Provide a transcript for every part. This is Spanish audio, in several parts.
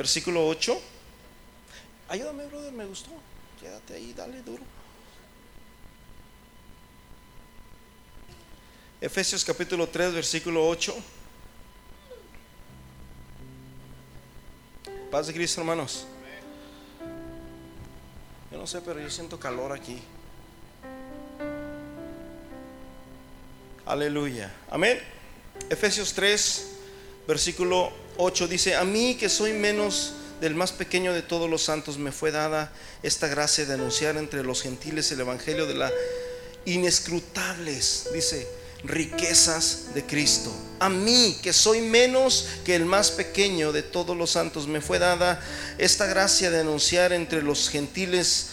versículo 8. Ayúdame, brother, me gustó. Quédate ahí, dale duro. Efesios capítulo 3, versículo 8. Paz de Cristo, hermanos. Yo no sé, pero yo siento calor aquí. Aleluya. Amén. Efesios 3, versículo 8 dice, a mí que soy menos del más pequeño de todos los santos, me fue dada esta gracia de anunciar entre los gentiles el Evangelio de las inescrutables, dice, riquezas de Cristo. A mí, que soy menos que el más pequeño de todos los santos, me fue dada esta gracia de anunciar entre los gentiles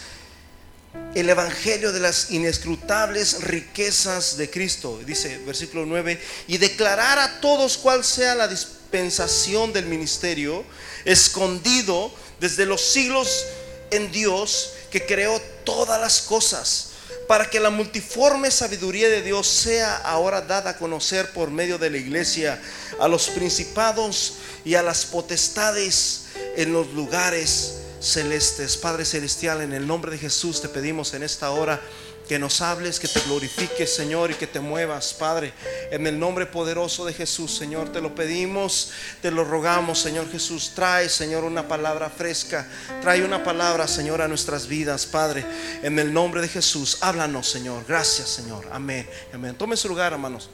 el evangelio de las inescrutables riquezas de Cristo, dice versículo 9, y declarar a todos cuál sea la dispensación del ministerio, escondido desde los siglos en Dios que creó todas las cosas, para que la multiforme sabiduría de Dios sea ahora dada a conocer por medio de la iglesia a los principados y a las potestades en los lugares celestes. Padre Celestial, en el nombre de Jesús te pedimos en esta hora que nos hables, que te glorifiques, Señor, y que te muevas, Padre. En el nombre poderoso de Jesús, Señor, te lo pedimos, te lo rogamos, Señor Jesús. Trae, Señor, una palabra fresca. Trae una palabra, Señor, a nuestras vidas, Padre. En el nombre de Jesús, háblanos, Señor. Gracias, Señor. Amén. Amén. Tome su lugar, hermanos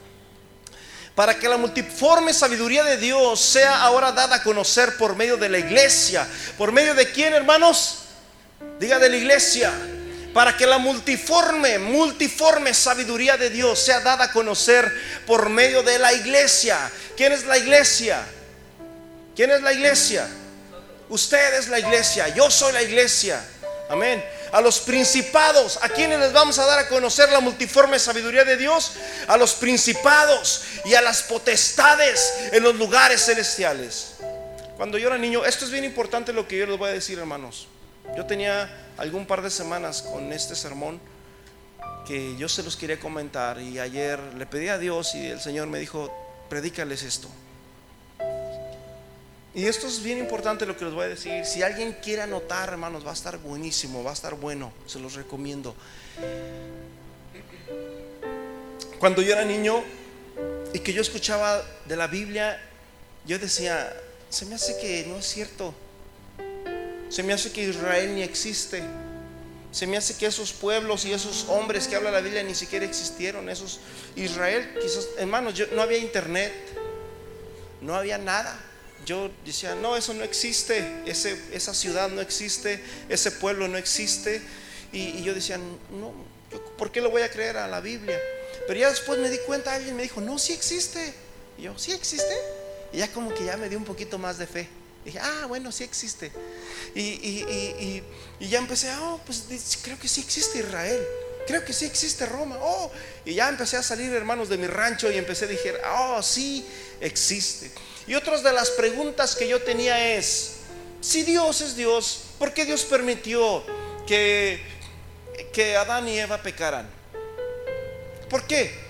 para que la multiforme sabiduría de Dios sea ahora dada a conocer por medio de la iglesia. ¿Por medio de quién, hermanos? Diga de la iglesia. Para que la multiforme, multiforme sabiduría de Dios sea dada a conocer por medio de la iglesia. ¿Quién es la iglesia? ¿Quién es la iglesia? Usted es la iglesia, yo soy la iglesia. Amén a los principados. ¿A quienes les vamos a dar a conocer la multiforme sabiduría de Dios? A los principados y a las potestades en los lugares celestiales. Cuando yo era niño, esto es bien importante lo que yo les voy a decir, hermanos. Yo tenía algún par de semanas con este sermón que yo se los quería comentar y ayer le pedí a Dios y el Señor me dijo, predícales esto. Y esto es bien importante lo que les voy a decir. Si alguien quiere anotar, hermanos, va a estar buenísimo, va a estar bueno. Se los recomiendo. Cuando yo era niño y que yo escuchaba de la Biblia, yo decía, se me hace que no es cierto. Se me hace que Israel ni existe. Se me hace que esos pueblos y esos hombres que habla la Biblia ni siquiera existieron. Esos Israel, quizás, hermanos, yo, no había internet, no había nada yo decía, no, eso no existe, ese, esa ciudad no existe, ese pueblo no existe. Y, yo decía, no, ¿por qué lo voy a creer a la Biblia? Pero ya después me di cuenta, alguien me dijo, no, sí existe. Y yo, ¿sí existe? Y ya como que ya me dio un poquito más de fe. Dije, ah, bueno, sí existe. Y, y, y ya empecé, oh, pues creo que sí existe Israel. Creo que sí existe Roma. Oh, y ya empecé a salir hermanos de mi rancho y empecé a decir, oh, sí existe. Y otras de las preguntas que yo tenía es, si Dios es Dios, ¿por qué Dios permitió que, que Adán y Eva pecaran? ¿Por qué?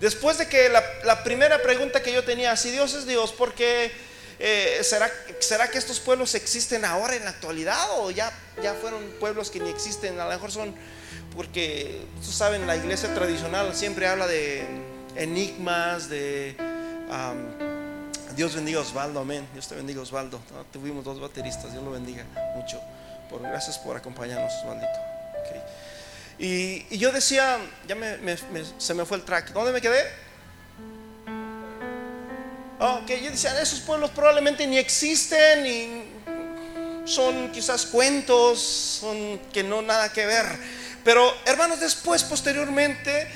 Después de que la, primera pregunta que yo tenía, si Dios es Dios, ¿por qué eh, ¿será, ¿será, que estos pueblos existen ahora en la actualidad o ya, ya fueron pueblos que ni existen? A lo mejor son porque, ustedes saben, la iglesia tradicional siempre habla de enigmas, de... Dios bendiga Osvaldo, amén. Dios te bendiga Osvaldo. tuvimos dos bateristas, Dios lo bendiga mucho. Por, gracias por acompañarnos, Osvaldito. Y, yo decía, ya se me fue el track. ¿Dónde me quedé? Oh, ok, yo decía, esos pueblos probablemente ni existen, ni son quizás cuentos, son que no nada que ver. Pero hermanos, después, posteriormente,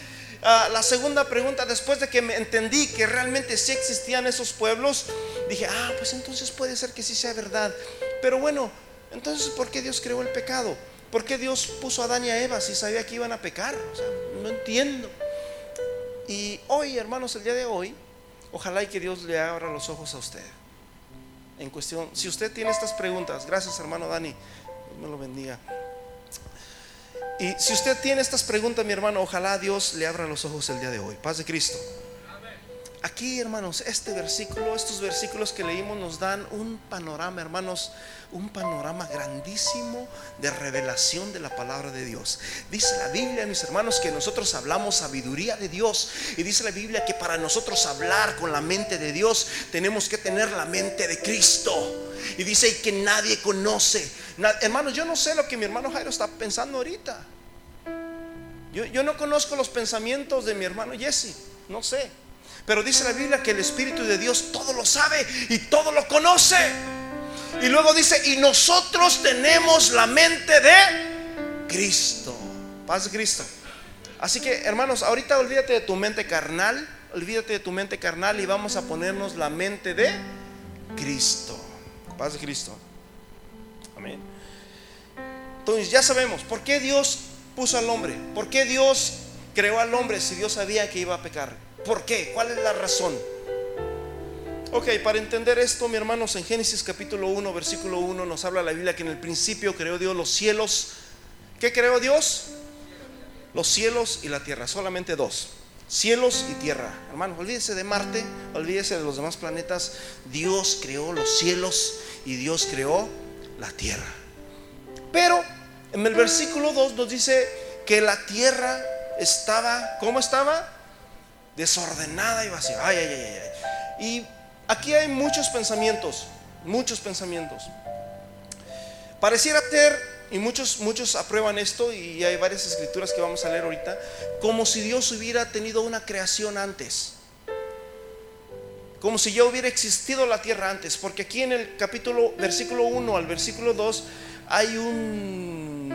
Ah, la segunda pregunta, después de que me entendí que realmente sí existían esos pueblos, dije, ah, pues entonces puede ser que sí sea verdad. Pero bueno, entonces, ¿por qué Dios creó el pecado? ¿Por qué Dios puso a Adán y a Eva si sabía que iban a pecar? O sea, no entiendo. Y hoy, hermanos, el día de hoy, ojalá y que Dios le abra los ojos a usted. En cuestión, si usted tiene estas preguntas, gracias hermano Dani, Dios me lo bendiga. Y si usted tiene estas preguntas, mi hermano, ojalá Dios le abra los ojos el día de hoy. Paz de Cristo. Aquí, hermanos, este versículo, estos versículos que leímos nos dan un panorama, hermanos, un panorama grandísimo de revelación de la palabra de Dios. Dice la Biblia, mis hermanos, que nosotros hablamos sabiduría de Dios. Y dice la Biblia que para nosotros hablar con la mente de Dios tenemos que tener la mente de Cristo. Y dice que nadie conoce. hermanos, yo no sé lo que mi hermano Jairo está pensando ahorita. Yo, yo no conozco los pensamientos de mi hermano Jesse, no sé. Pero dice la Biblia que el Espíritu de Dios todo lo sabe y todo lo conoce. Y luego dice, y nosotros tenemos la mente de Cristo. Paz de Cristo. Así que, hermanos, ahorita olvídate de tu mente carnal, olvídate de tu mente carnal y vamos a ponernos la mente de Cristo. Paz de Cristo. Amén. Entonces ya sabemos por qué Dios puso al hombre, por qué Dios creó al hombre si Dios sabía que iba a pecar. ¿Por qué? ¿Cuál es la razón? Ok, para entender esto, mi hermanos, en Génesis capítulo 1, versículo 1 nos habla la Biblia que en el principio creó Dios los cielos. ¿Qué creó Dios? Los cielos y la tierra, solamente dos. Cielos y tierra. Hermanos, olvídese de Marte, olvídese de los demás planetas. Dios creó los cielos y Dios creó la tierra. Pero en el versículo 2 nos dice que la tierra estaba, ¿cómo estaba? Desordenada y vacía. Ay, ay, ay, ay. Y aquí hay muchos pensamientos, muchos pensamientos. Pareciera ser, y muchos, muchos aprueban esto, y hay varias escrituras que vamos a leer ahorita, como si Dios hubiera tenido una creación antes. Como si ya hubiera existido la tierra antes. Porque aquí en el capítulo, versículo 1 al versículo 2, hay un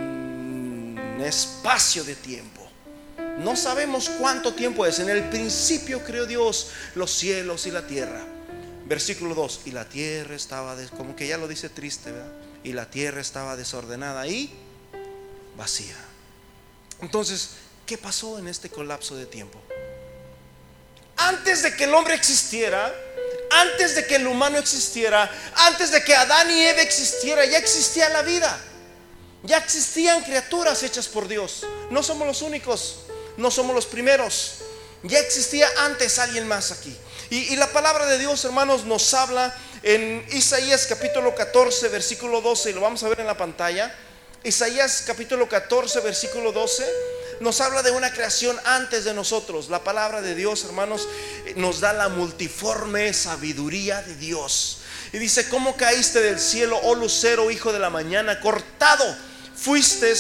espacio de tiempo. No sabemos cuánto tiempo es. En el principio creó Dios los cielos y la tierra. Versículo 2. Y la tierra estaba, como que ya lo dice triste, ¿verdad? Y la tierra estaba desordenada y vacía. Entonces, ¿qué pasó en este colapso de tiempo? Antes de que el hombre existiera, antes de que el humano existiera, antes de que Adán y Eva existiera, ya existía la vida. Ya existían criaturas hechas por Dios. No somos los únicos no somos los primeros. Ya existía antes alguien más aquí. Y, la palabra de Dios, hermanos, nos habla en Isaías capítulo 14, versículo 12, y lo vamos a ver en la pantalla. Isaías capítulo 14, versículo 12, nos habla de una creación antes de nosotros. La palabra de Dios, hermanos, nos da la multiforme sabiduría de Dios. Y dice, ¿cómo caíste del cielo, oh lucero, hijo de la mañana? Cortado fuiste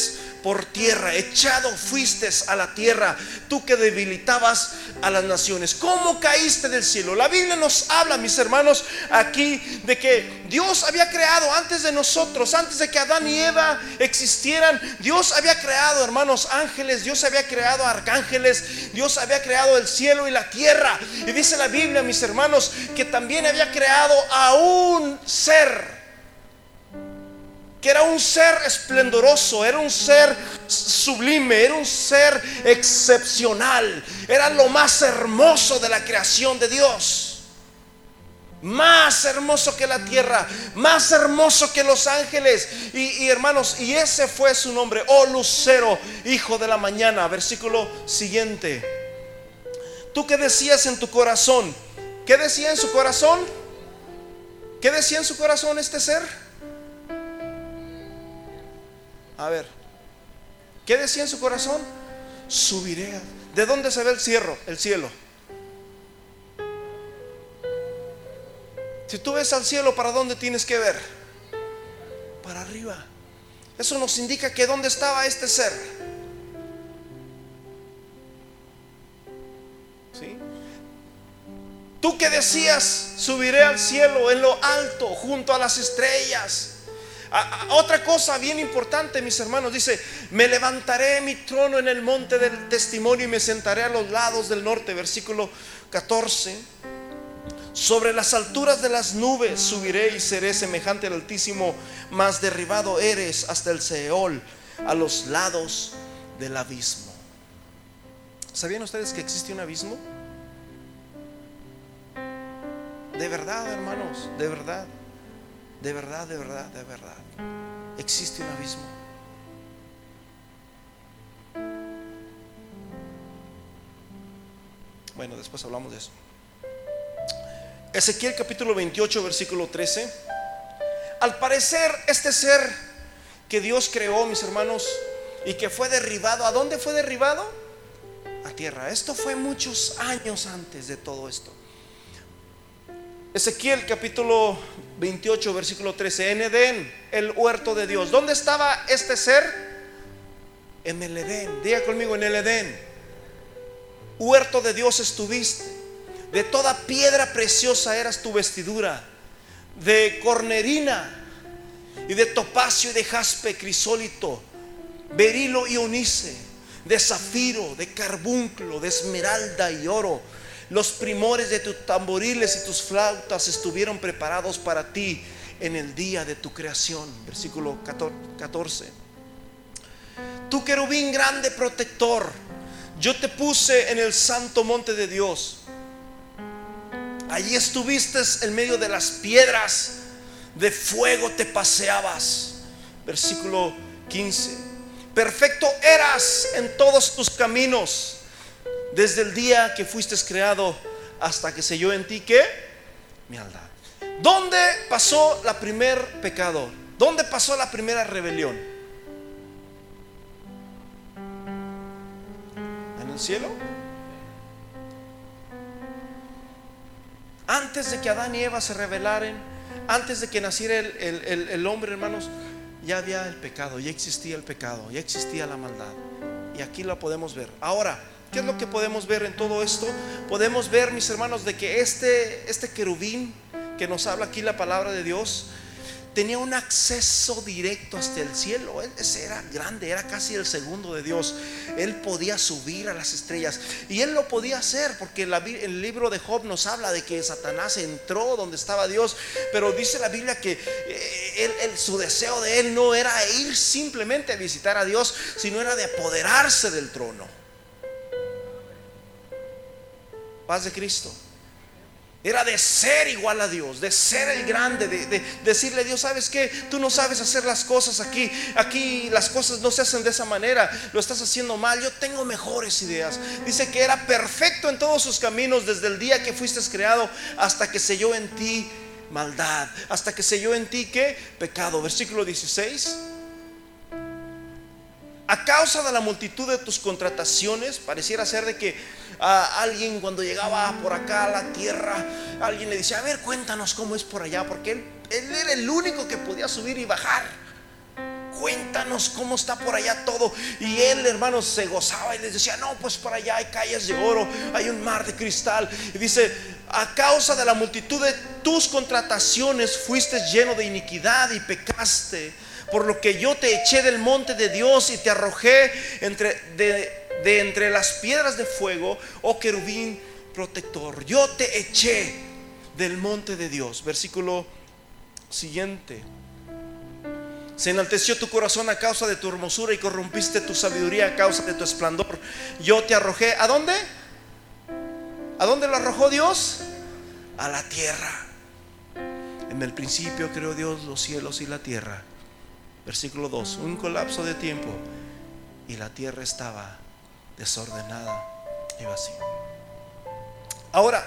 por tierra, echado fuiste a la tierra, tú que debilitabas a las naciones. ¿Cómo caíste del cielo? La Biblia nos habla, mis hermanos, aquí de que Dios había creado antes de nosotros, antes de que Adán y Eva existieran, Dios había creado, hermanos, ángeles, Dios había creado arcángeles, Dios había creado el cielo y la tierra. Y dice la Biblia, mis hermanos, que también había creado a un ser que era un ser esplendoroso, era un ser sublime, era un ser excepcional, era lo más hermoso de la creación de Dios. Más hermoso que la tierra, más hermoso que los ángeles. Y, hermanos, y ese fue su nombre, oh Lucero, hijo de la mañana. Versículo siguiente. ¿Tú qué decías en tu corazón? ¿Qué decía en su corazón? ¿Qué decía en su corazón este ser? A ver, ¿qué decía en su corazón? Subiré. ¿De dónde se ve el cielo? El cielo. Si tú ves al cielo, ¿para dónde tienes que ver? Para arriba. Eso nos indica que dónde estaba este ser. ¿Sí? Tú que decías, subiré al cielo en lo alto, junto a las estrellas otra cosa bien importante, mis hermanos, dice, me levantaré mi trono en el monte del testimonio y me sentaré a los lados del norte, versículo 14. Sobre las alturas de las nubes subiré y seré semejante al Altísimo, mas derribado eres hasta el Seol, a los lados del abismo. ¿Sabían ustedes que existe un abismo? De verdad, hermanos, de verdad. De verdad, de verdad, de verdad. Existe un abismo. Bueno, después hablamos de eso. Ezequiel capítulo 28, versículo 13. Al parecer, este ser que Dios creó, mis hermanos, y que fue derribado, ¿a dónde fue derribado? A tierra. Esto fue muchos años antes de todo esto. Ezequiel capítulo 28, versículo 13. En Edén, el huerto de Dios. ¿Dónde estaba este ser? En el Edén. Diga conmigo, en el Edén. Huerto de Dios estuviste. De toda piedra preciosa eras tu vestidura. De cornerina y de topacio y de jaspe crisólito. Berilo y onice. De zafiro, de carbunclo, de esmeralda y oro los primores de tus tamboriles y tus flautas estuvieron preparados para ti en el día de tu creación. Versículo 14. Tu querubín grande protector, yo te puse en el santo monte de Dios. Allí estuviste en medio de las piedras, de fuego te paseabas. Versículo 15. Perfecto eras en todos tus caminos desde el día que fuiste creado hasta que selló en ti que maldad. ¿Dónde pasó la primer pecado? ¿Dónde pasó la primera rebelión? ¿En el cielo? Antes de que Adán y Eva se rebelaran, antes de que naciera el, el hombre, hermanos, ya había el pecado, ya existía el pecado, ya existía la maldad. Y aquí lo podemos ver. Ahora, ¿Qué es lo que podemos ver en todo esto? Podemos ver, mis hermanos, de que este, este querubín que nos habla aquí la palabra de Dios, tenía un acceso directo hasta el cielo. Él era grande, era casi el segundo de Dios. Él podía subir a las estrellas y él lo podía hacer porque el libro de Job nos habla de que Satanás entró donde estaba Dios, pero dice la Biblia que eh, su deseo de él no era ir simplemente a visitar a Dios, sino era de apoderarse del trono paz de Cristo. Era de ser igual a Dios, de ser el grande, de, decirle a Dios, ¿sabes qué? Tú no sabes hacer las cosas aquí. Aquí las cosas no se hacen de esa manera. Lo estás haciendo mal. Yo tengo mejores ideas. Dice que era perfecto en todos sus caminos desde el día que fuiste creado hasta que selló en ti maldad. Hasta que selló en ti qué? Pecado. Versículo 16. A causa de la multitud de tus contrataciones, pareciera ser de que a alguien cuando llegaba por acá a la tierra, alguien le decía, a ver, cuéntanos cómo es por allá, porque él, él era el único que podía subir y bajar. Cuéntanos cómo está por allá todo. Y él, hermanos, se gozaba y les decía, no, pues por allá hay calles de oro, hay un mar de cristal. Y dice, a causa de la multitud de tus contrataciones fuiste lleno de iniquidad y pecaste por lo que yo te eché del monte de Dios y te arrojé entre, de, de entre las piedras de fuego, oh querubín protector. Yo te eché del monte de Dios. Versículo siguiente. Se enalteció tu corazón a causa de tu hermosura y corrompiste tu sabiduría a causa de tu esplendor. Yo te arrojé. ¿A dónde? ¿A dónde lo arrojó Dios? A la tierra. En el principio creó Dios los cielos y la tierra. Versículo 2. Un colapso de tiempo y la tierra estaba desordenada y vacía. Ahora,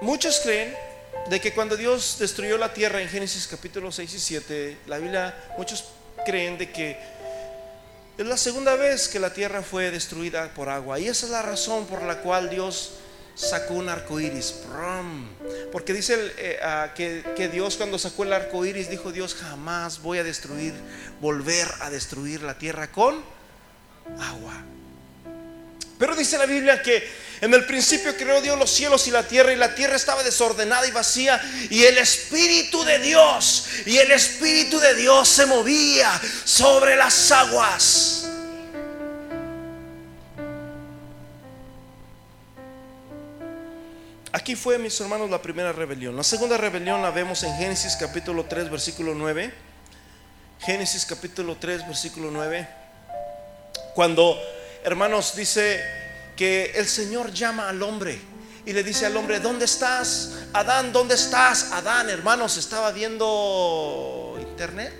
muchos creen de que cuando Dios destruyó la tierra en Génesis capítulo 6 y 7, la Biblia, muchos creen de que es la segunda vez que la tierra fue destruida por agua. Y esa es la razón por la cual Dios sacó un arco iris. Porque dice eh, ah, que, que, Dios, cuando sacó el arco iris, dijo: Dios, jamás voy a destruir, volver a destruir la tierra con agua. Pero dice la Biblia que en el principio creó Dios los cielos y la tierra y la tierra estaba desordenada y vacía y el Espíritu de Dios y el Espíritu de Dios se movía sobre las aguas. Aquí fue, mis hermanos, la primera rebelión. La segunda rebelión la vemos en Génesis capítulo 3, versículo 9. Génesis capítulo 3, versículo 9. Cuando, hermanos, dice que el Señor llama al hombre y le dice al hombre, ¿dónde estás? Adán, ¿dónde estás? Adán, hermanos, estaba viendo internet.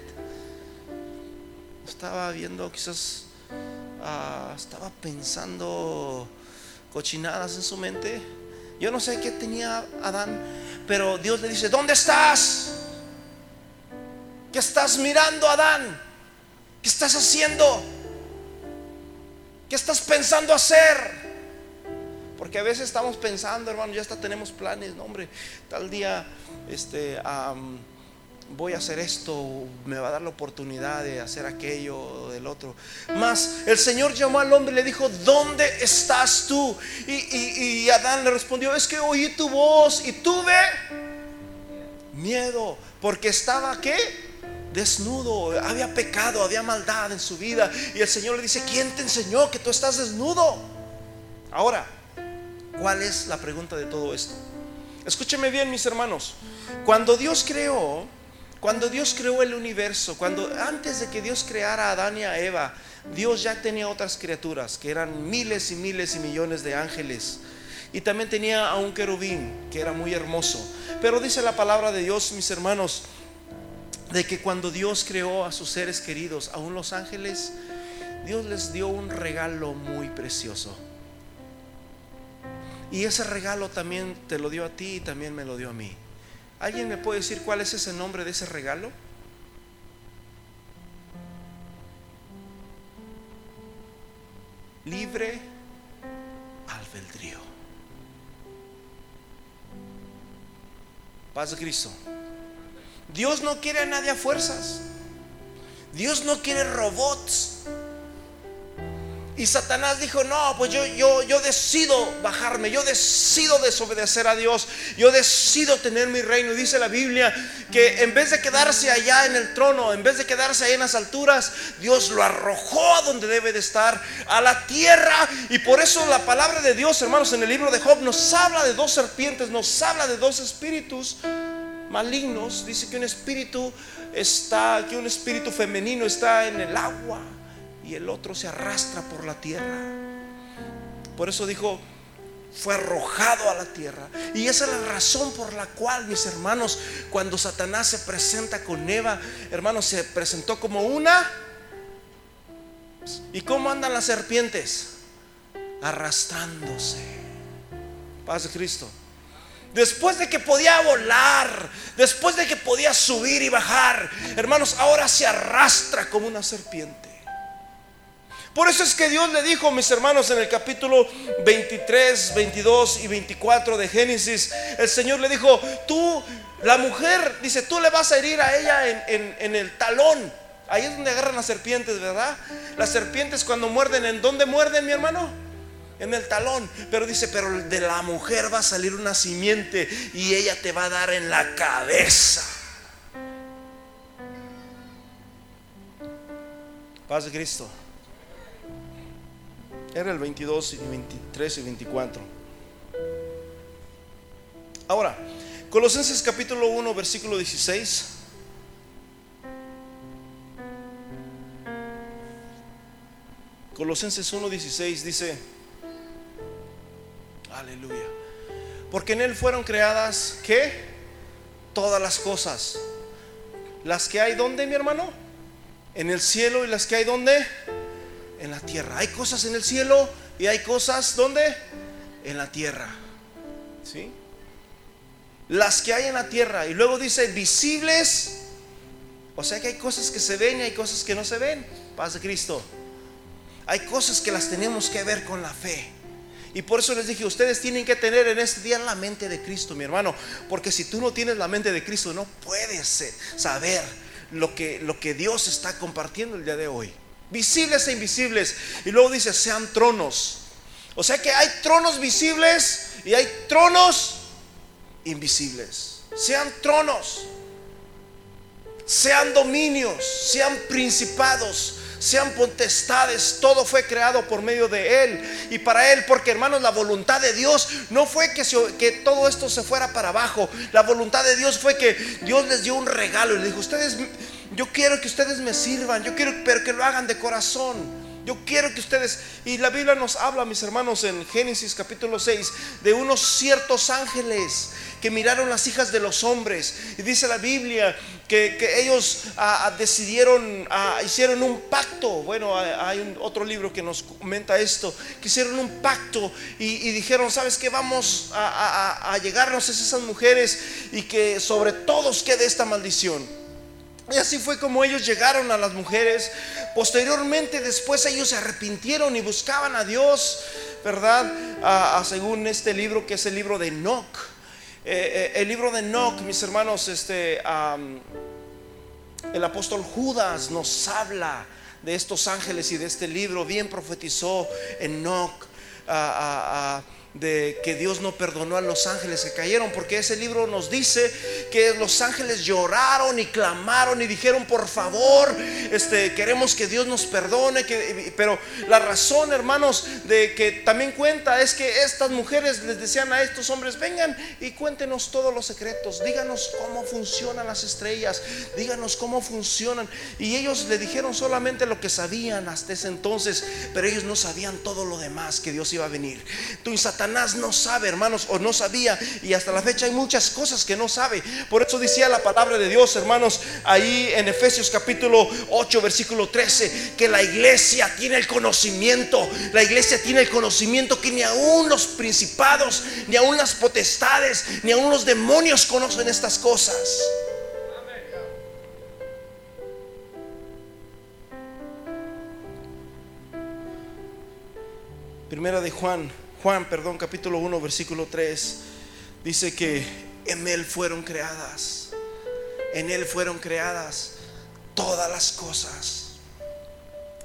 Estaba viendo quizás, ah, estaba pensando cochinadas en su mente. Yo no sé qué tenía Adán, pero Dios le dice, ¿dónde estás? ¿Qué estás mirando, Adán? ¿Qué estás haciendo? ¿Qué estás pensando hacer? Porque a veces estamos pensando, hermano, ya hasta tenemos planes, no, hombre, tal día, este, voy a hacer esto, me va a dar la oportunidad de hacer aquello, del otro. Más, el Señor llamó al hombre y le dijo, ¿dónde estás tú? Y, y Adán le respondió, es que oí tu voz y tuve miedo, porque estaba, ¿qué? Desnudo, había pecado, había maldad en su vida. Y el Señor le dice, ¿quién te enseñó que tú estás desnudo? Ahora, ¿cuál es la pregunta de todo esto? Escúcheme bien, mis hermanos. Cuando Dios creó, cuando Dios creó el universo, cuando antes de que Dios creara a Adán y a Eva, Dios ya tenía otras criaturas que eran miles y miles y millones de ángeles. Y también tenía a un querubín que era muy hermoso. Pero dice la palabra de Dios, mis hermanos, de que cuando Dios creó a sus seres queridos, aún los ángeles, Dios les dio un regalo muy precioso. Y ese regalo también te lo dio a ti y también me lo dio a mí. ¿Alguien me puede decir cuál es ese nombre de ese regalo? Libre albedrío. Paz Cristo. Dios no quiere a nadie a fuerzas. Dios no quiere robots. Y Satanás dijo, no, pues yo, yo, yo decido bajarme, yo decido desobedecer a Dios, yo decido tener mi reino. Y dice la Biblia que en vez de quedarse allá en el trono, en vez de quedarse ahí en las alturas, Dios lo arrojó a donde debe de estar, a la tierra. Y por eso la palabra de Dios, hermanos, en el libro de Job nos habla de dos serpientes, nos habla de dos espíritus malignos. Dice que un espíritu está, que un espíritu femenino está en el agua y el otro se arrastra por la tierra. Por eso dijo, fue arrojado a la tierra. Y esa es la razón por la cual, mis hermanos, cuando Satanás se presenta con Eva, hermanos, se presentó como una. ¿Y cómo andan las serpientes? Arrastrándose. Paz de Cristo. Después de que podía volar, después de que podía subir y bajar, hermanos, ahora se arrastra como una serpiente. Por eso es que Dios le dijo, mis hermanos, en el capítulo 23, 22 y 24 de Génesis, el Señor le dijo, tú, la mujer, dice, tú le vas a herir a ella en, el talón. Ahí es donde agarran las serpientes, ¿verdad? Las serpientes cuando muerden, ¿en dónde muerden, mi hermano? En el talón. Pero dice, pero de la mujer va a salir una simiente y ella te va a dar en la cabeza. Paz de Cristo. Era el 22 y 23 y 24. Ahora, Colosenses capítulo 1, versículo 16. Colosenses 1, 16 dice, aleluya, porque en Él fueron creadas, ¿qué? Todas las cosas. Las que hay, ¿dónde, mi hermano? En el cielo y las que hay, ¿dónde? en la tierra. Hay cosas en el cielo y hay cosas ¿dónde? En la tierra. ¿Sí? Las que hay en la tierra. Y luego dice visibles. O sea que hay cosas que se ven y hay cosas que no se ven. Paz de Cristo. Hay cosas que las tenemos que ver con la fe. Y por eso les dije, ustedes tienen que tener en este día la mente de Cristo, mi hermano. Porque si tú no tienes la mente de Cristo, no puedes saber lo que, lo que Dios está compartiendo el día de hoy visibles e invisibles. Y luego dice, sean tronos. O sea que hay tronos visibles y hay tronos invisibles. Sean tronos, sean dominios, sean principados, sean potestades, todo fue creado por medio de Él y para Él, porque hermanos, la voluntad de Dios no fue que, que todo esto se fuera para abajo, la voluntad de Dios fue que Dios les dio un regalo y le dijo, ustedes yo quiero que ustedes me sirvan, yo quiero pero que lo hagan de corazón. Yo quiero que ustedes, y la Biblia nos habla, mis hermanos, en Génesis capítulo 6, de unos ciertos ángeles que miraron las hijas de los hombres. Y dice la Biblia que, ellos ah, ah, decidieron, ah, hicieron un pacto. Bueno, hay un, otro libro que nos comenta esto, que hicieron un pacto y, dijeron, ¿sabes qué? Vamos a, a llegarnos a esas mujeres y que sobre todos quede esta maldición. Y así fue como ellos llegaron a las mujeres. Posteriormente, después ellos se arrepintieron y buscaban a Dios, ¿verdad? según este libro que es el libro de Enoch. Eh, eh, el libro de Enoch, mis hermanos, este, el apóstol Judas nos habla de estos ángeles y de este libro. Bien profetizó Enoch de que Dios no perdonó a los ángeles que cayeron, porque ese libro nos dice que los ángeles lloraron y clamaron y dijeron, por favor, este, queremos que Dios nos perdone, pero la razón, hermanos, de que también cuenta es que estas mujeres les decían a estos hombres, vengan y cuéntenos todos los secretos, díganos cómo funcionan las estrellas, díganos cómo funcionan. Y ellos le dijeron solamente lo que sabían hasta ese entonces, pero ellos no sabían todo lo demás que Dios iba a venir. Tú y no sabe, hermanos, o no sabía, y hasta la fecha hay muchas cosas que no sabe. Por eso decía la palabra de Dios, hermanos, ahí en Efesios capítulo 8, versículo 13, que la iglesia tiene el conocimiento, la iglesia tiene el conocimiento que ni aún los principados, ni aún las potestades, ni aún los demonios conocen estas cosas. Primera de Juan Juan, perdón, capítulo 1, versículo 3, dice que en Él fueron creadas, en Él fueron creadas todas las cosas.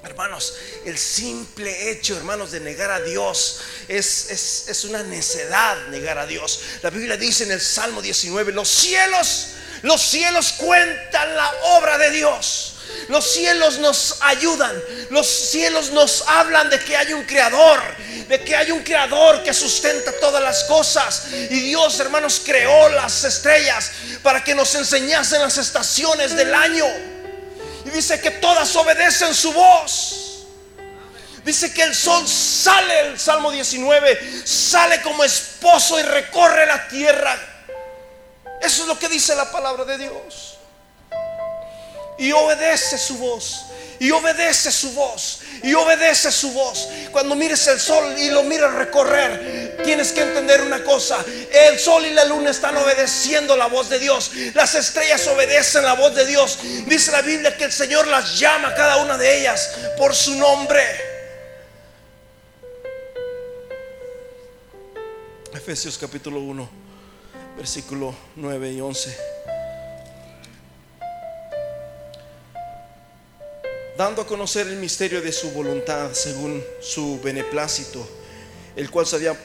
Hermanos, el simple hecho, hermanos, de negar a Dios es, es, es, una necedad negar a Dios. La Biblia dice en el Salmo 19, los cielos, los cielos cuentan la obra de Dios. Los cielos nos ayudan, los cielos nos hablan de que hay un creador, de que hay un creador que sustenta todas las cosas. Y Dios, hermanos, creó las estrellas para que nos enseñasen las estaciones del año. Y dice que todas obedecen su voz. Dice que el sol sale, el Salmo 19, sale como esposo y recorre la tierra. Eso es lo que dice la palabra de Dios y obedece su voz. Y obedece su voz. Y obedece su voz. Cuando mires el sol y lo mires recorrer, tienes que entender una cosa. El sol y la luna están obedeciendo la voz de Dios. Las estrellas obedecen la voz de Dios. Dice la Biblia que el Señor las llama cada una de ellas por su nombre. Efesios capítulo 1, versículo 9 y 11. Dando a conocer el misterio de su voluntad según su beneplácito, el cual se había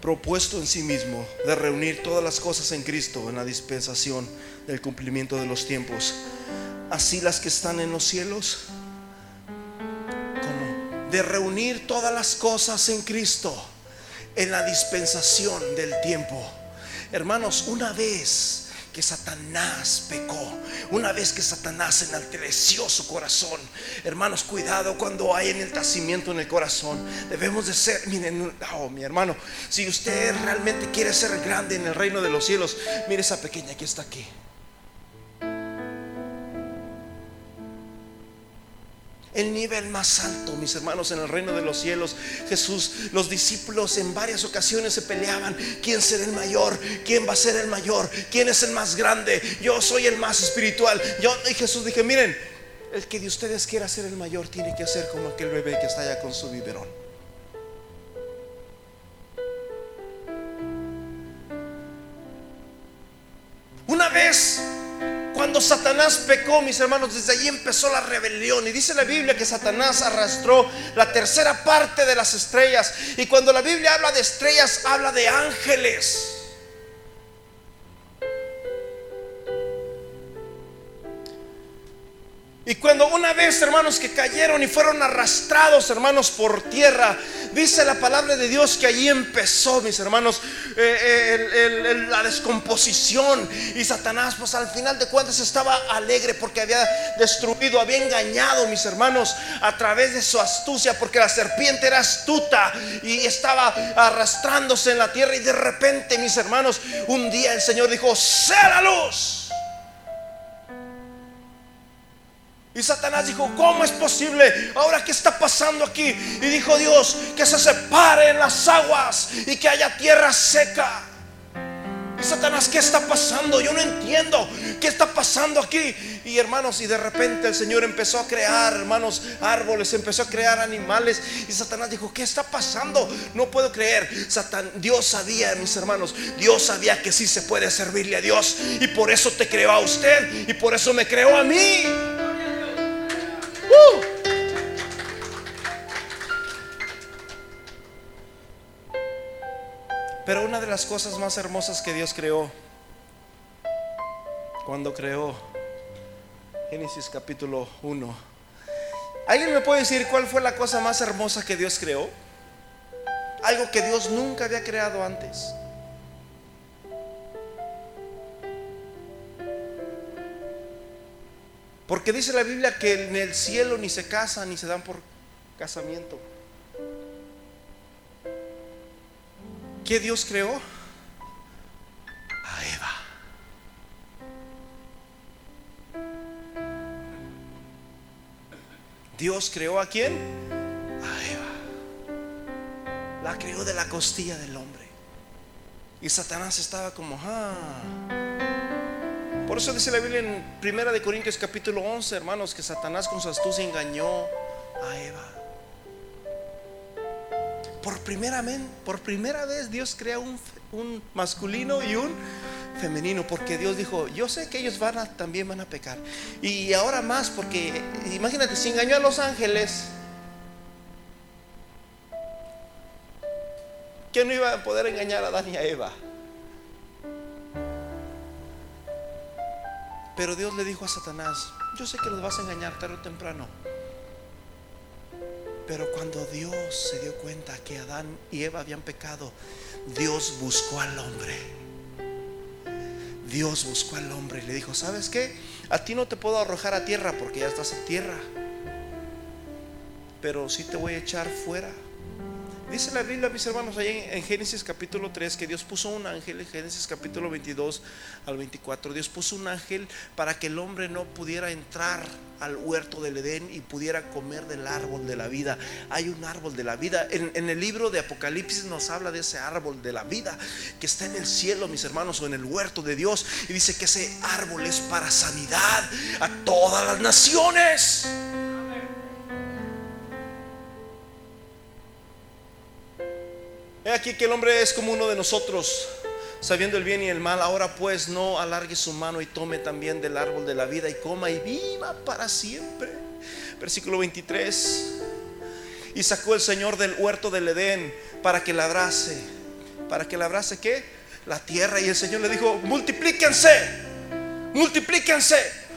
propuesto en sí mismo de reunir todas las cosas en Cristo en la dispensación del cumplimiento de los tiempos, así las que están en los cielos, como de reunir todas las cosas en Cristo en la dispensación del tiempo. Hermanos, una vez que Satanás pecó, una vez que Satanás enalteció su corazón. Hermanos, cuidado cuando hay enaltecimiento en el corazón. Debemos de ser, miren, oh, mi hermano, si usted realmente quiere ser grande en el reino de los cielos, mire esa pequeña que está aquí. El nivel más alto, mis hermanos, en el reino de los cielos. Jesús, los discípulos en varias ocasiones se peleaban, ¿quién será el mayor? ¿Quién va a ser el mayor? ¿Quién es el más grande? Yo soy el más espiritual. Yo y Jesús dije, miren, el que de ustedes quiera ser el mayor tiene que hacer como aquel bebé que está allá con su biberón. Una vez cuando Satanás pecó, mis hermanos, desde allí empezó la rebelión. Y dice la Biblia que Satanás arrastró la tercera parte de las estrellas. Y cuando la Biblia habla de estrellas, habla de ángeles. Y cuando una vez, hermanos, que cayeron y fueron arrastrados, hermanos, por tierra, dice la palabra de Dios que allí empezó, mis hermanos, eh, eh, la descomposición. Y Satanás, pues al final de cuentas estaba alegre porque había destruido, había engañado, mis hermanos, a través de su astucia, porque la serpiente era astuta y estaba arrastrándose en la tierra. Y de repente, mis hermanos, un día el Señor dijo, sea la luz. Y Satanás dijo, ¿cómo es posible? Ahora, ¿qué está pasando aquí? Y dijo Dios, que se separen las aguas y que haya tierra seca. Y Satanás, ¿qué está pasando? Yo no entiendo. ¿Qué está pasando aquí? Y hermanos, y de repente el Señor empezó a crear, hermanos, árboles, empezó a crear animales. Y Satanás dijo, ¿qué está pasando? No puedo creer. Satan, Dios sabía, mis hermanos, Dios sabía que sí se puede servirle a Dios. Y por eso te creó a usted. Y por eso me creó a mí. Pero una de las cosas más hermosas que Dios creó, cuando creó Génesis capítulo 1, ¿alguien me puede decir cuál fue la cosa más hermosa que Dios creó? Algo que Dios nunca había creado antes. Porque dice la Biblia que en el cielo ni se casan ni se dan por casamiento. ¿Qué Dios creó? A Eva. Dios creó a quién? A Eva. La creó de la costilla del hombre. Y Satanás estaba como, ah. Por eso dice la Biblia en Primera de Corintios capítulo 11, hermanos, que Satanás con su astucia engañó a Eva. Por primera, vez Dios crea un, masculino y un femenino, porque Dios dijo, yo sé que ellos van a, también van a pecar. Y ahora más, porque imagínate, si engañó a los ángeles, ¿quién no iba a poder engañar a Adán y a Eva? Pero Dios le dijo a Satanás, yo sé que los vas a engañar tarde o temprano. Pero cuando Dios se dio cuenta que Adán y Eva habían pecado, Dios buscó al hombre. Dios buscó al hombre y le dijo, ¿sabes qué? A ti no te puedo arrojar a tierra porque ya estás en tierra. Pero sí te voy a echar fuera Dice la Biblia, mis hermanos, ahí en, Génesis capítulo 3, que Dios puso un ángel, en Génesis capítulo 22 al 24, Dios puso un ángel para que el hombre no pudiera entrar al huerto del Edén y pudiera comer del árbol de la vida. Hay un árbol de la vida. En, en, el libro de Apocalipsis nos habla de ese árbol de la vida que está en el cielo, mis hermanos, o en el huerto de Dios. Y dice que ese árbol es para sanidad a todas las naciones. Que el hombre es como uno de nosotros, sabiendo el bien y el mal. Ahora pues no alargue su mano y tome también del árbol de la vida y coma y viva para siempre. Versículo 23. Y sacó el Señor del huerto del Edén para que labrase. ¿Para que labrase qué? La tierra. Y el Señor le dijo, multiplíquense, multiplíquense.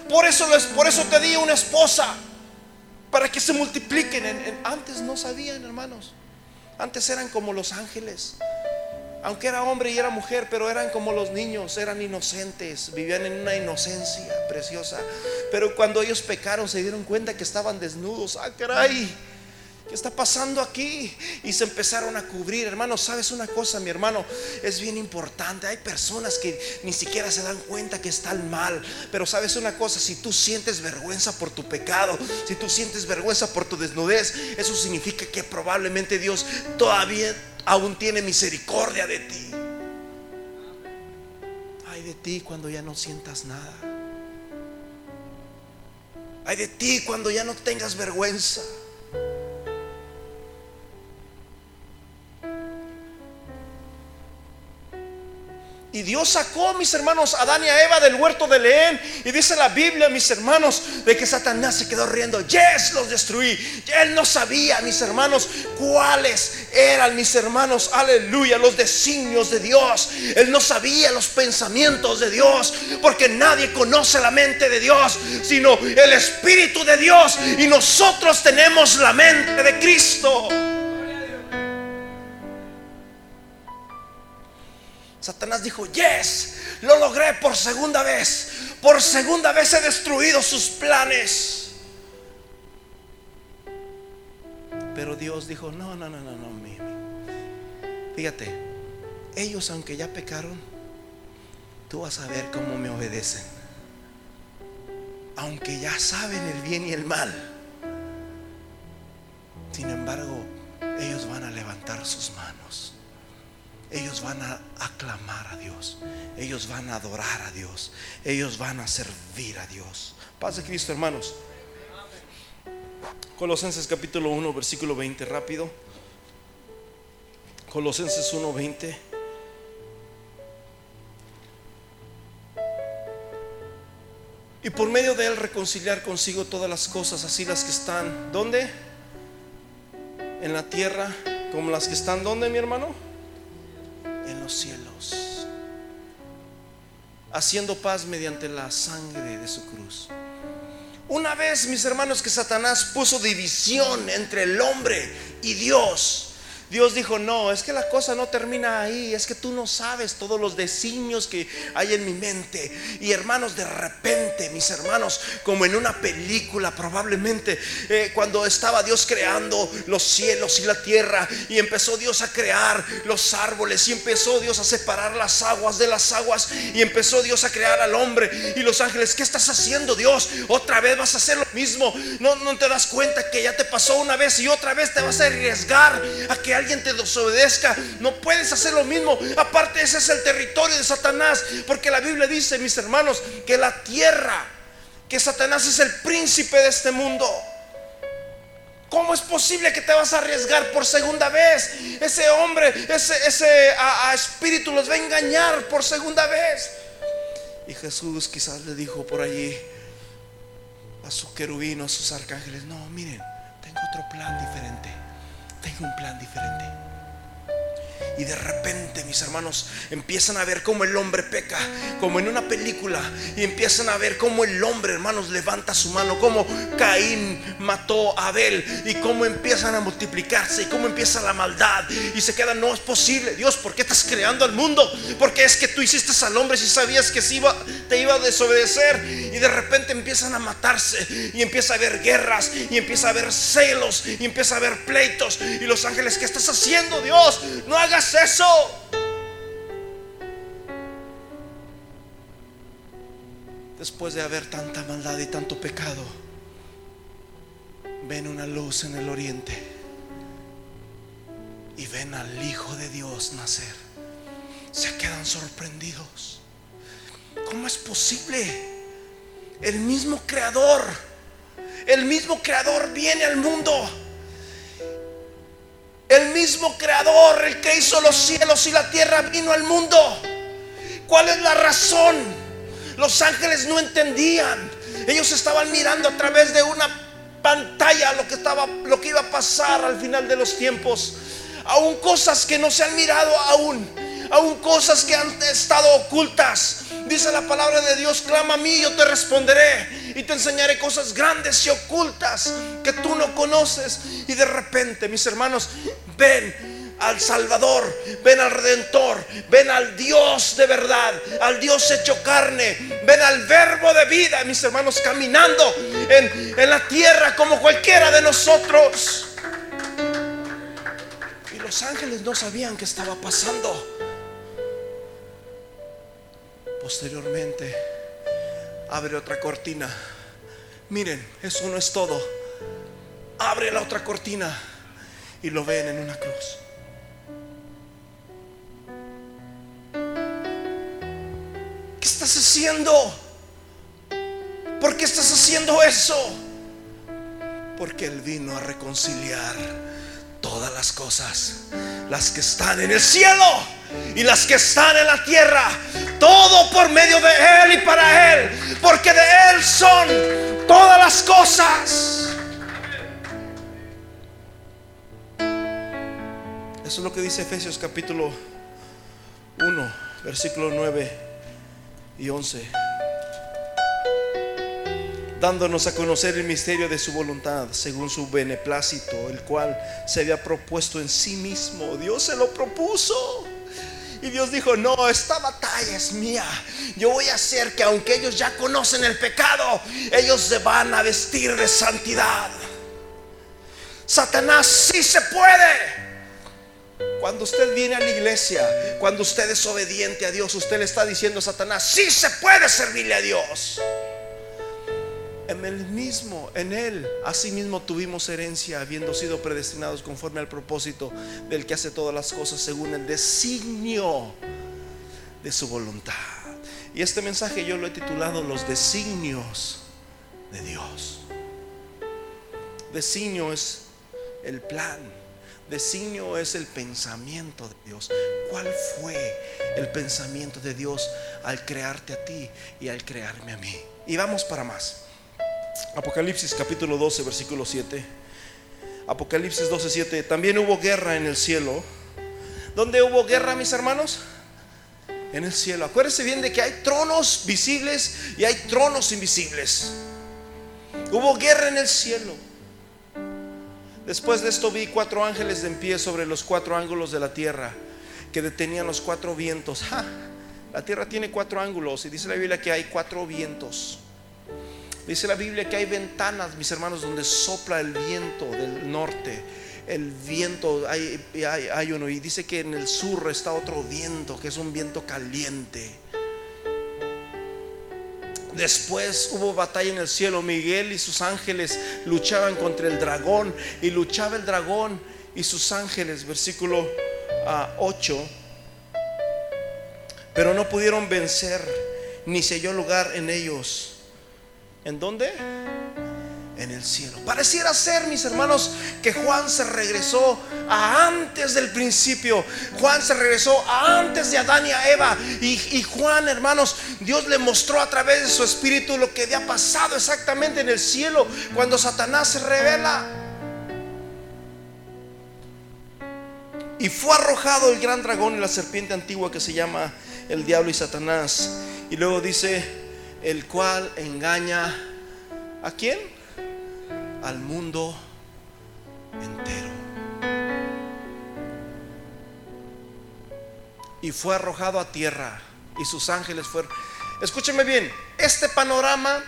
Por eso, les, por eso te di una esposa, para que se multipliquen. antes no sabían, hermanos. Antes eran como los ángeles. Aunque era hombre y era mujer, pero eran como los niños, eran inocentes, vivían en una inocencia preciosa. Pero cuando ellos pecaron se dieron cuenta que estaban desnudos. Ah, caray. ¿Qué está pasando aquí? Y se empezaron a cubrir. Hermano, ¿sabes una cosa, mi hermano? Es bien importante. Hay personas que ni siquiera se dan cuenta que están mal. Pero sabes una cosa, si tú sientes vergüenza por tu pecado, si tú sientes vergüenza por tu desnudez, eso significa que probablemente Dios todavía aún tiene misericordia de ti. Hay de ti cuando ya no sientas nada. Hay de ti cuando ya no tengas vergüenza. Y Dios sacó, mis hermanos, a Adán y a Eva del huerto de Leén. Y dice la Biblia, mis hermanos, de que Satanás se quedó riendo. Yes, los destruí. Él no sabía, mis hermanos, cuáles eran, mis hermanos, aleluya, los designios de Dios. Él no sabía los pensamientos de Dios. Porque nadie conoce la mente de Dios, sino el Espíritu de Dios. Y nosotros tenemos la mente de Cristo. Satanás dijo, yes, lo logré por segunda vez. Por segunda vez he destruido sus planes. Pero Dios dijo, no, no, no, no, no. Fíjate, ellos aunque ya pecaron, tú vas a ver cómo me obedecen. aunque ya saben el bien y el mal, sin embargo, ellos van a levantar sus manos. Ellos van a aclamar a Dios. Ellos van a adorar a Dios. Ellos van a servir a Dios. Paz de Cristo, hermanos. Colosenses capítulo 1, versículo 20, rápido. Colosenses 1, 20. Y por medio de él reconciliar consigo todas las cosas, así las que están, ¿dónde? En la tierra, como las que están, ¿dónde, mi hermano? En los cielos. Haciendo paz mediante la sangre de su cruz. Una vez, mis hermanos, que Satanás puso división entre el hombre y Dios. Dios dijo, no, es que la cosa no termina ahí, es que tú no sabes todos los designios que hay en mi mente. Y hermanos, de repente, mis hermanos, como en una película probablemente, eh, cuando estaba Dios creando los cielos y la tierra, y empezó Dios a crear los árboles, y empezó Dios a separar las aguas de las aguas, y empezó Dios a crear al hombre y los ángeles. ¿Qué estás haciendo Dios? Otra vez vas a hacer lo mismo. No, no te das cuenta que ya te pasó una vez y otra vez te vas a arriesgar a que alguien te desobedezca. No puedes hacer lo mismo. Aparte, ese es el territorio de Satanás. Porque la Biblia dice, mis hermanos, que la tierra, que Satanás es el príncipe de este mundo. ¿Cómo es posible que te vas a arriesgar por segunda vez? Ese hombre, ese, ese espíritu los va a engañar por segunda vez. Y Jesús quizás le dijo por allí a su querubino, a sus arcángeles, no, miren, tengo otro plan un plan diferente. Y de repente, mis hermanos, empiezan a ver cómo el hombre peca, como en una película. Y empiezan a ver cómo el hombre, hermanos, levanta su mano, como Caín mató a Abel. Y cómo empiezan a multiplicarse y cómo empieza la maldad. Y se queda, no es posible. Dios, ¿por qué estás creando al mundo? Porque es que tú hiciste al hombre si sabías que se iba, te iba a desobedecer. Y de repente empiezan a matarse. Y empieza a haber guerras. Y empieza a haber celos. Y empieza a haber pleitos. Y los ángeles, ¿qué estás haciendo, Dios? No hagas eso. Después de haber tanta maldad y tanto pecado, ven una luz en el oriente y ven al Hijo de Dios nacer. Se quedan sorprendidos. ¿Cómo es posible? El mismo creador, el mismo creador viene al mundo el mismo creador, el que hizo los cielos y la tierra, vino al mundo. ¿Cuál es la razón? Los ángeles no entendían. Ellos estaban mirando a través de una pantalla lo que estaba lo que iba a pasar al final de los tiempos. Aún cosas que no se han mirado aún, aún cosas que han estado ocultas. Dice la palabra de Dios, clama a mí, yo te responderé y te enseñaré cosas grandes y ocultas que tú no conoces. Y de repente, mis hermanos, ven al Salvador, ven al Redentor, ven al Dios de verdad, al Dios hecho carne, ven al verbo de vida, mis hermanos, caminando en, en la tierra como cualquiera de nosotros. Y los ángeles no sabían qué estaba pasando. Posteriormente, abre otra cortina. Miren, eso no es todo. Abre la otra cortina y lo ven en una cruz. ¿Qué estás haciendo? ¿Por qué estás haciendo eso? Porque Él vino a reconciliar todas las cosas, las que están en el cielo y las que están en la tierra. Todo por medio de Él y para Él. Porque de Él son todas las cosas. Eso es lo que dice Efesios capítulo 1, versículo 9 y 11. Dándonos a conocer el misterio de su voluntad, según su beneplácito, el cual se había propuesto en sí mismo. Dios se lo propuso y Dios dijo, no, esta batalla es mía. Yo voy a hacer que aunque ellos ya conocen el pecado, ellos se van a vestir de santidad. Satanás sí se puede. Cuando usted viene a la iglesia, cuando usted es obediente a Dios, usted le está diciendo a Satanás, sí se puede servirle a Dios. En el mismo, en Él, asimismo tuvimos herencia, habiendo sido predestinados conforme al propósito del que hace todas las cosas según el designio de su voluntad. Y este mensaje yo lo he titulado Los designios de Dios. Designio es el plan. Designio es el pensamiento de Dios. ¿Cuál fue el pensamiento de Dios al crearte a ti y al crearme a mí? Y vamos para más. Apocalipsis capítulo 12, versículo 7. Apocalipsis 12, 7. También hubo guerra en el cielo. ¿Dónde hubo guerra, mis hermanos? En el cielo. Acuérdense bien de que hay tronos visibles y hay tronos invisibles. Hubo guerra en el cielo. Después de esto vi cuatro ángeles en pie sobre los cuatro ángulos de la tierra que detenían los cuatro vientos. La tierra tiene cuatro ángulos y dice la Biblia que hay cuatro vientos. Dice la Biblia que hay ventanas, mis hermanos, donde sopla el viento del norte. El viento, hay, hay, uno, y dice que en el sur está otro viento, que es un viento caliente. Después hubo batalla en el cielo. Miguel y sus ángeles luchaban contra el dragón. Y luchaba el dragón y sus ángeles. Versículo 8. Ah, Pero no pudieron vencer, ni se halló lugar en ellos ¿En dónde? En el cielo. Pareciera ser, mis hermanos, que Juan se regresó a antes del principio. Juan se regresó a antes de Adán y a Eva. Y, Juan, hermanos, Dios le mostró a través de su espíritu lo que había pasado exactamente en el cielo cuando Satanás se revela. Y fue arrojado el gran dragón y la serpiente antigua que se llama el diablo y Satanás. Y luego dice, el cual engaña a quién? Al mundo entero. Y fue arrojado a tierra y sus ángeles fueron... Escúcheme bien, este panorama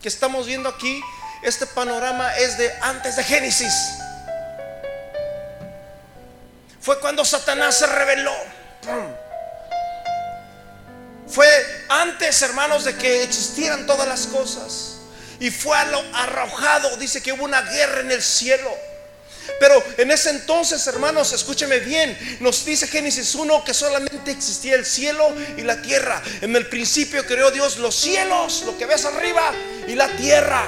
que estamos viendo aquí, este panorama es de antes de Génesis. Fue cuando Satanás se reveló. Fue antes, hermanos, de que existieran todas las cosas. Y fue arrojado. Dice que hubo una guerra en el cielo. Pero en ese entonces, hermanos, escúcheme bien, nos dice Génesis 1 que solamente existía el cielo y la tierra. En el principio creó Dios los cielos, lo que ves arriba, y la tierra.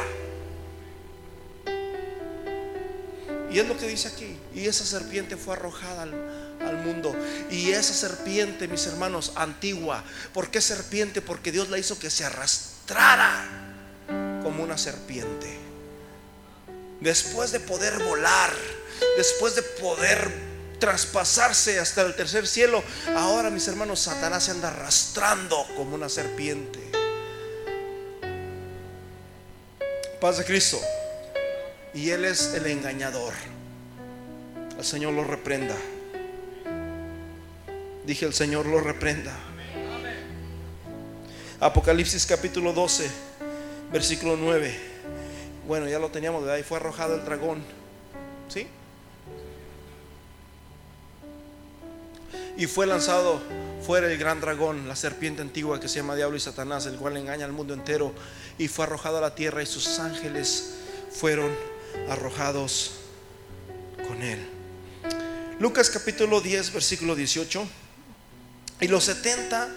Y es lo que dice aquí. Y esa serpiente fue arrojada al, mundo. Y esa serpiente, mis hermanos, antigua. ¿Por qué serpiente? Porque Dios la hizo que se arrastrara como una serpiente. Después de poder volar, después de poder traspasarse hasta el tercer cielo, ahora mis hermanos, Satanás se anda arrastrando como una serpiente. Paz de Cristo. Y Él es el engañador. El Señor lo reprenda. Dije, el Señor lo reprenda. Apocalipsis capítulo 12, versículo 9. Bueno, ya lo teníamos, de ahí fue arrojado el dragón. ¿Sí? Y fue lanzado fuera el gran dragón, la serpiente antigua que se llama Diablo y Satanás, el cual engaña al mundo entero. Y fue arrojado a la tierra y sus ángeles fueron arrojados con él. Lucas capítulo 10, versículo 18. Y los 70,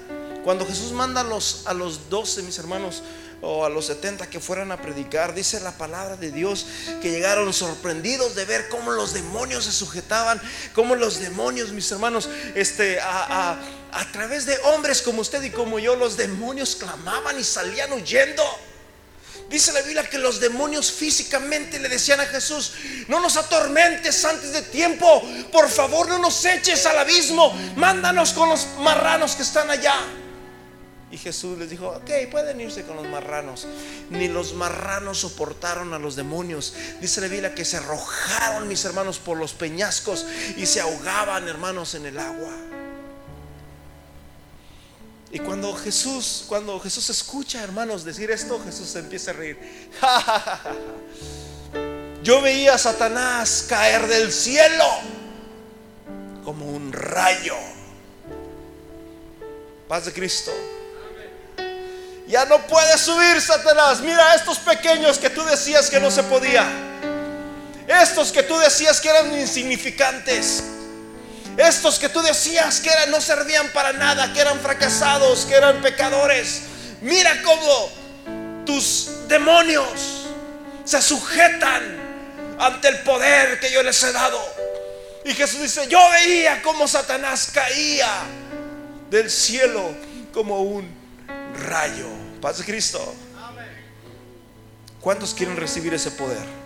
cuando Jesús manda a los, a los 12, mis hermanos, o a los 70 que fueran a predicar, dice la palabra de Dios, que llegaron sorprendidos de ver cómo los demonios se sujetaban, cómo los demonios, mis hermanos, este, a, a través de hombres como usted y como yo, los demonios clamaban y salían huyendo. Dice la Biblia que los demonios físicamente le decían a Jesús, no nos atormentes antes de tiempo, por favor no nos eches al abismo, mándanos con los marranos que están allá. Y Jesús les dijo, ok, pueden irse con los marranos. Ni los marranos soportaron a los demonios. Dice la Biblia que se arrojaron mis hermanos por los peñascos y se ahogaban hermanos en el agua. Y cuando Jesús, cuando Jesús escucha, hermanos, decir esto, Jesús empieza a reír. Yo veía a Satanás caer del cielo como un rayo. Paz de Cristo. Ya no puedes subir, Satanás. Mira a estos pequeños que tú decías que no se podía. Estos que tú decías que eran insignificantes. Estos que tú decías que eran, no servían para nada, que eran fracasados, que eran pecadores. Mira cómo tus demonios se sujetan ante el poder que yo les he dado. Y Jesús dice, yo veía cómo Satanás caía del cielo como un rayo. Paz de Cristo. ¿Cuántos quieren recibir ese poder?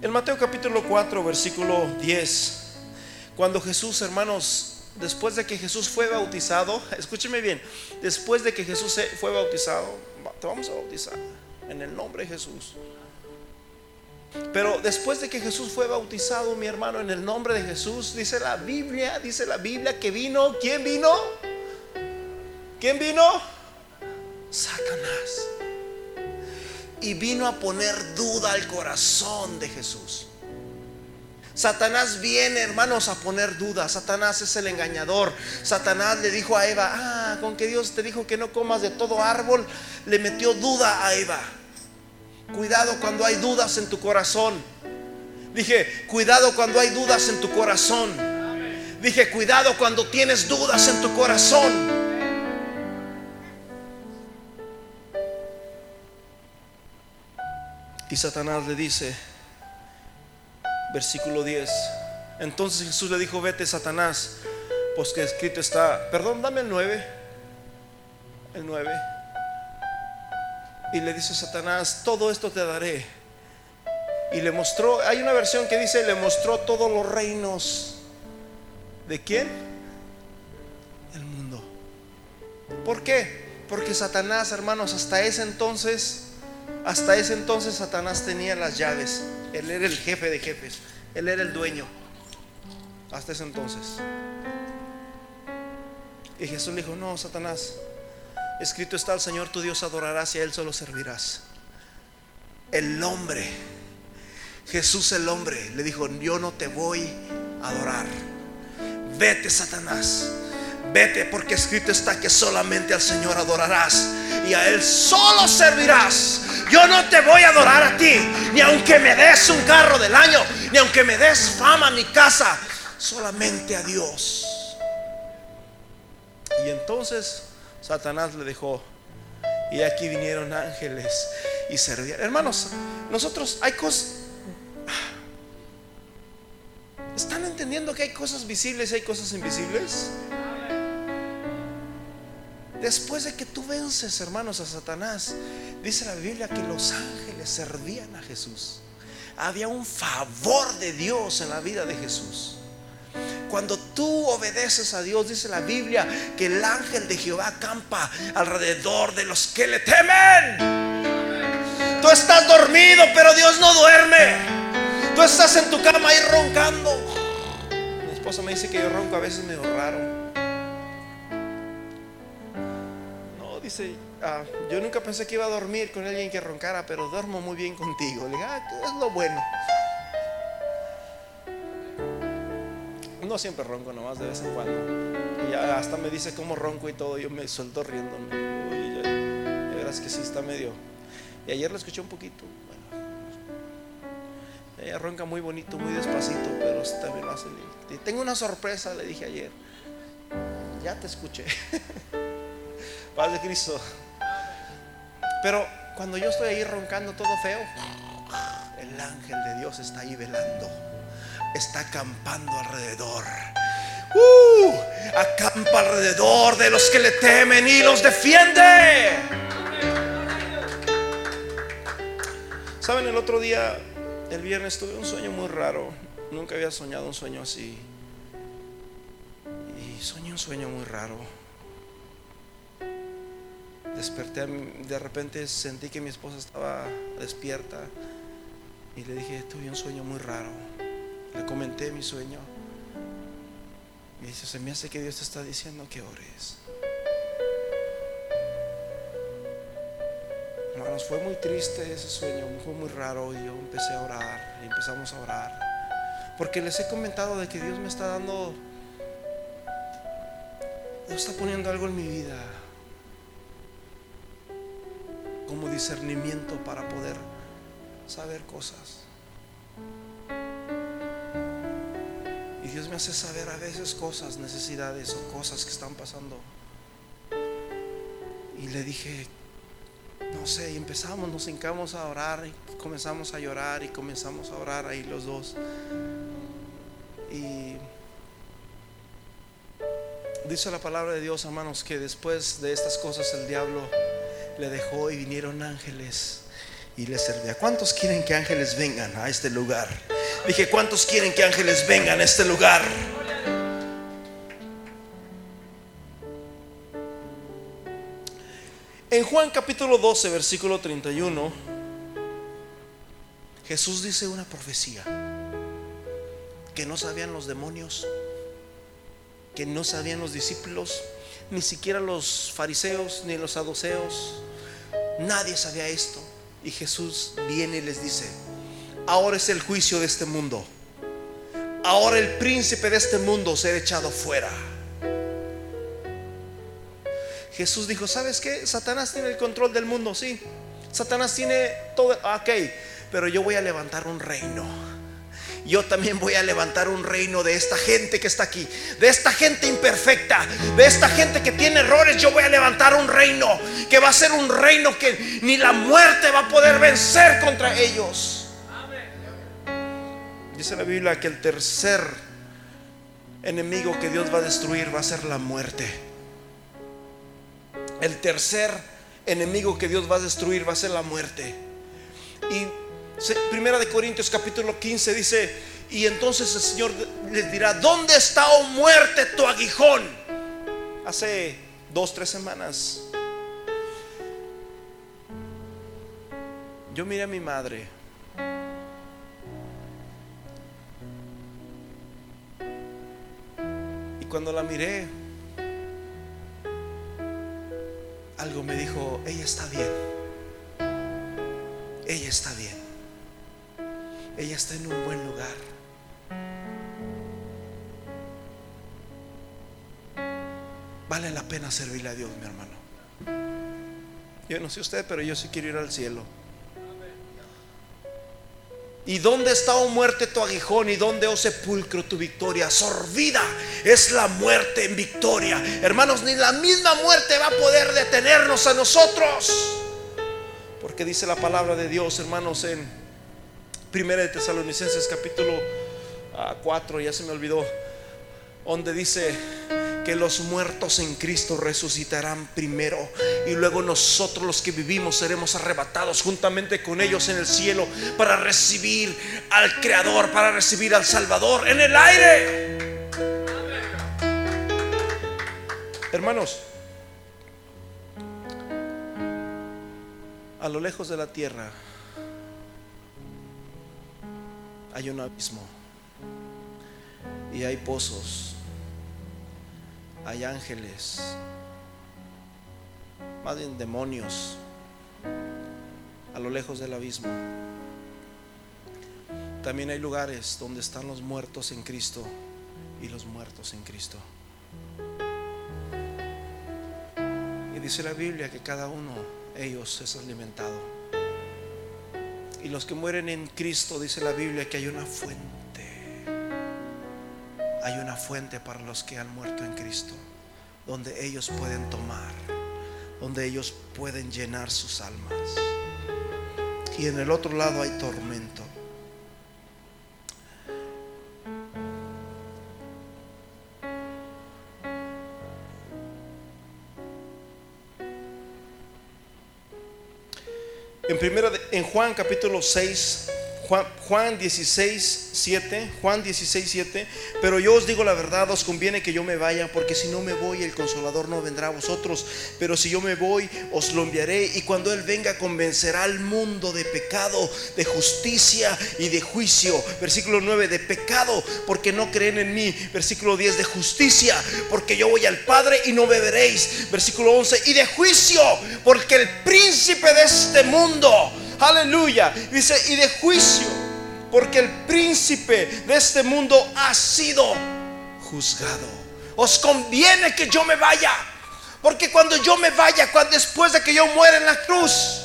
En Mateo capítulo 4, versículo 10, cuando Jesús, hermanos, después de que Jesús fue bautizado, escúcheme bien, después de que Jesús fue bautizado, te vamos a bautizar en el nombre de Jesús. Pero después de que Jesús fue bautizado, mi hermano, en el nombre de Jesús, dice la Biblia, dice la Biblia que vino, ¿quién vino? ¿Quién vino? Satanás y vino a poner duda al corazón de Jesús. Satanás viene, hermanos, a poner duda. Satanás es el engañador. Satanás le dijo a Eva, ah, con que Dios te dijo que no comas de todo árbol, le metió duda a Eva. Cuidado cuando hay dudas en tu corazón. Dije, cuidado cuando hay dudas en tu corazón. Dije, cuidado cuando tienes dudas en tu corazón. Y Satanás le dice, versículo 10, entonces Jesús le dijo, vete Satanás, pues que escrito está, perdón, dame el 9, el 9. Y le dice Satanás, todo esto te daré. Y le mostró, hay una versión que dice, le mostró todos los reinos. ¿De quién? El mundo. ¿Por qué? Porque Satanás, hermanos, hasta ese entonces hasta ese entonces Satanás tenía las llaves. Él era el jefe de jefes. Él era el dueño. Hasta ese entonces. Y Jesús le dijo, no, Satanás, escrito está al Señor tu Dios adorarás y a Él solo servirás. El hombre, Jesús el hombre, le dijo, yo no te voy a adorar. Vete, Satanás. Vete porque escrito está que solamente al Señor adorarás y a Él solo servirás. Yo no te voy a adorar a ti, ni aunque me des un carro del año, ni aunque me des fama a mi casa, solamente a Dios. Y entonces Satanás le dejó. Y aquí vinieron ángeles y servían. Hermanos, nosotros hay cosas... ¿Están entendiendo que hay cosas visibles y hay cosas invisibles? Después de que tú vences, hermanos, a Satanás, dice la Biblia que los ángeles servían a Jesús. Había un favor de Dios en la vida de Jesús. Cuando tú obedeces a Dios, dice la Biblia que el ángel de Jehová acampa alrededor de los que le temen. Tú estás dormido, pero Dios no duerme. Tú estás en tu cama ahí roncando. Mi esposa me dice que yo ronco a veces medio raro. Dice, ah, yo nunca pensé que iba a dormir con alguien que roncara, pero duermo muy bien contigo. Le dije, ah, es lo bueno. No siempre ronco, nomás de vez en cuando. Y hasta me dice cómo ronco y todo, yo me suelto riendo. Uy, ya, verás que sí está medio. Y ayer lo escuché un poquito. Bueno, ella ronca muy bonito, muy despacito, pero también lo hace. Tengo una sorpresa, le dije ayer. Ya te escuché. Paz de Cristo. Pero cuando yo estoy ahí roncando todo feo, el ángel de Dios está ahí velando. Está acampando alrededor. Uh, acampa alrededor de los que le temen y los defiende. Saben, el otro día, el viernes, tuve un sueño muy raro. Nunca había soñado un sueño así. Y soñé un sueño muy raro desperté, de repente sentí que mi esposa estaba despierta y le dije, tuve un sueño muy raro. Le comenté mi sueño. Me dice, se me hace que Dios te está diciendo que ores. Hermanos, fue muy triste ese sueño, fue muy raro y yo empecé a orar y empezamos a orar. Porque les he comentado de que Dios me está dando, Dios está poniendo algo en mi vida como discernimiento para poder saber cosas. Y Dios me hace saber a veces cosas, necesidades o cosas que están pasando. Y le dije, no sé, y empezamos, nos hincamos a orar y comenzamos a llorar y comenzamos a orar ahí los dos. Y dice la palabra de Dios, hermanos, que después de estas cosas el diablo le dejó y vinieron ángeles y le servía. ¿Cuántos quieren que ángeles vengan a este lugar? Dije, ¿cuántos quieren que ángeles vengan a este lugar? En Juan capítulo 12, versículo 31, Jesús dice una profecía que no sabían los demonios, que no sabían los discípulos, ni siquiera los fariseos, ni los saduceos. Nadie sabía esto. Y Jesús viene y les dice, ahora es el juicio de este mundo. Ahora el príncipe de este mundo será echado fuera. Jesús dijo, ¿sabes qué? Satanás tiene el control del mundo, sí. Satanás tiene todo, ok, pero yo voy a levantar un reino yo también voy a levantar un reino de esta gente que está aquí, de esta gente imperfecta, de esta gente que tiene errores. Yo voy a levantar un reino que va a ser un reino que ni la muerte va a poder vencer contra ellos. Dice la Biblia que el tercer enemigo que Dios va a destruir va a ser la muerte. El tercer enemigo que Dios va a destruir va a ser la muerte. Y Primera de Corintios capítulo 15 dice, y entonces el Señor les dirá, ¿dónde está, oh muerte, tu aguijón? Hace dos, tres semanas, yo miré a mi madre. Y cuando la miré, algo me dijo, ella está bien. Ella está bien ella está en un buen lugar. Vale la pena servirle a Dios, mi hermano. Yo no sé usted, pero yo sí quiero ir al cielo. ¿Y dónde está, oh muerte, tu aguijón? ¿Y dónde, oh sepulcro, tu victoria? Sorbida es la muerte en victoria. Hermanos, ni la misma muerte va a poder detenernos a nosotros. Porque dice la palabra de Dios, hermanos, en Primera de Tesalonicenses capítulo 4, ah, ya se me olvidó, donde dice que los muertos en Cristo resucitarán primero y luego nosotros los que vivimos seremos arrebatados juntamente con ellos en el cielo para recibir al Creador, para recibir al Salvador en el aire. Hermanos, a lo lejos de la tierra hay un abismo y hay pozos, hay ángeles, más bien demonios a lo lejos del abismo. También hay lugares donde están los muertos en Cristo y los muertos en Cristo. Y dice la Biblia que cada uno ellos es alimentado. Y los que mueren en Cristo, dice la Biblia, que hay una fuente. Hay una fuente para los que han muerto en Cristo, donde ellos pueden tomar, donde ellos pueden llenar sus almas. Y en el otro lado hay tormento. En Juan capítulo 6 Juan, 16, 7, Juan 16, 7, pero yo os digo la verdad, os conviene que yo me vaya, porque si no me voy, el consolador no vendrá a vosotros, pero si yo me voy, os lo enviaré, y cuando Él venga, convencerá al mundo de pecado, de justicia y de juicio. Versículo 9, de pecado, porque no creen en mí. Versículo 10, de justicia, porque yo voy al Padre y no beberéis. Versículo 11, y de juicio, porque el príncipe de este mundo, Aleluya. Dice, y de juicio, porque el príncipe de este mundo ha sido juzgado. Os conviene que yo me vaya. Porque cuando yo me vaya, cuando, después de que yo muera en la cruz,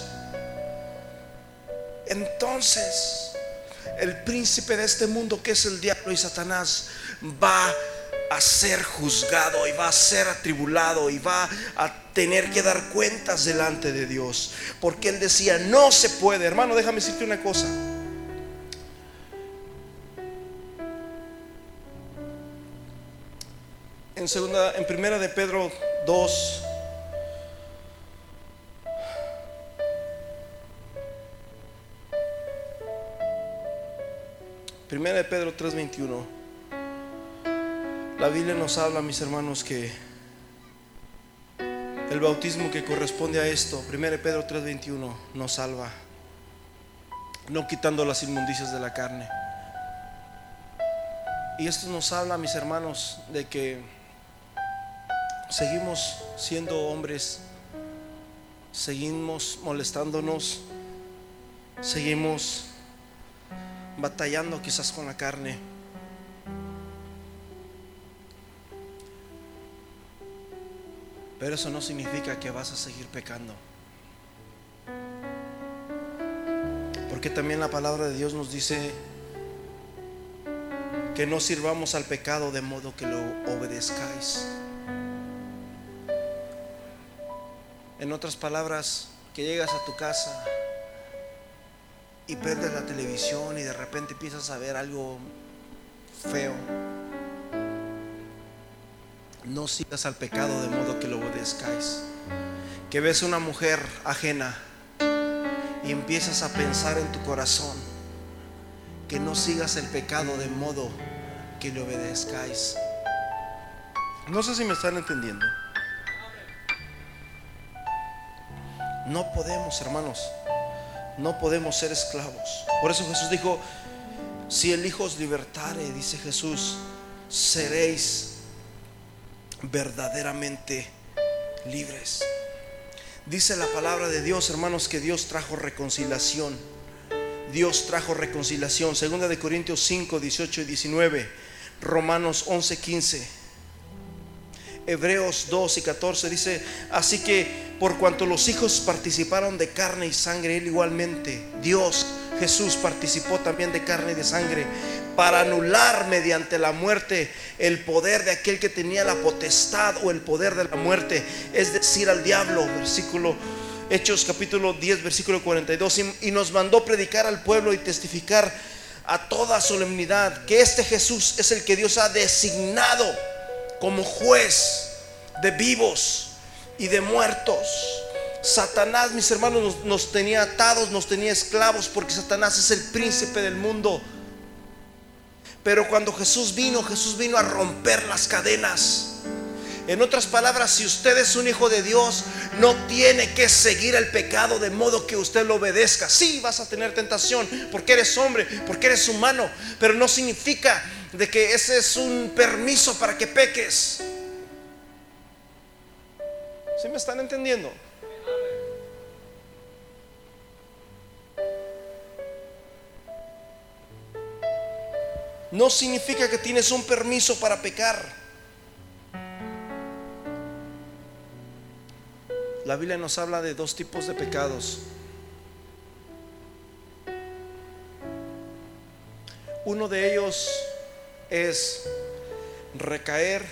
entonces el príncipe de este mundo que es el diablo y Satanás va a ser juzgado y va a ser atribulado y va a tener que dar cuentas delante de Dios. Porque él decía, no se puede. Hermano, déjame decirte una cosa. En segunda, en primera de Pedro 2, Primera de Pedro 3:21. La Biblia nos habla, mis hermanos, que el bautismo que corresponde a esto, 1 Pedro 3:21, nos salva, no quitando las inmundicias de la carne. Y esto nos habla, mis hermanos, de que seguimos siendo hombres, seguimos molestándonos, seguimos batallando quizás con la carne. Pero eso no significa que vas a seguir pecando. Porque también la palabra de Dios nos dice que no sirvamos al pecado de modo que lo obedezcáis. En otras palabras, que llegas a tu casa y prendes la televisión y de repente empiezas a ver algo feo. No sigas al pecado de modo que lo obedezcáis. Que ves una mujer ajena y empiezas a pensar en tu corazón que no sigas el pecado de modo que le obedezcáis. No sé si me están entendiendo. No podemos, hermanos. No podemos ser esclavos. Por eso Jesús dijo, si el Hijo os libertare, dice Jesús, seréis verdaderamente libres. Dice la palabra de Dios, hermanos, que Dios trajo reconciliación. Dios trajo reconciliación. Segunda de Corintios 5, 18 y 19. Romanos 11, 15. Hebreos 2 y 14 dice, así que por cuanto los hijos participaron de carne y sangre, él igualmente, Dios, Jesús participó también de carne y de sangre para anular mediante la muerte el poder de aquel que tenía la potestad o el poder de la muerte, es decir, al diablo, versículo Hechos capítulo 10, versículo 42, y nos mandó predicar al pueblo y testificar a toda solemnidad que este Jesús es el que Dios ha designado como juez de vivos y de muertos. Satanás, mis hermanos, nos, tenía atados, nos tenía esclavos, porque Satanás es el príncipe del mundo. Pero cuando Jesús vino, Jesús vino a romper las cadenas. En otras palabras, si usted es un hijo de Dios, no tiene que seguir el pecado de modo que usted lo obedezca. Sí, vas a tener tentación porque eres hombre, porque eres humano, pero no significa de que ese es un permiso para que peques. ¿Sí me están entendiendo? No significa que tienes un permiso para pecar. La Biblia nos habla de dos tipos de pecados. Uno de ellos es recaer.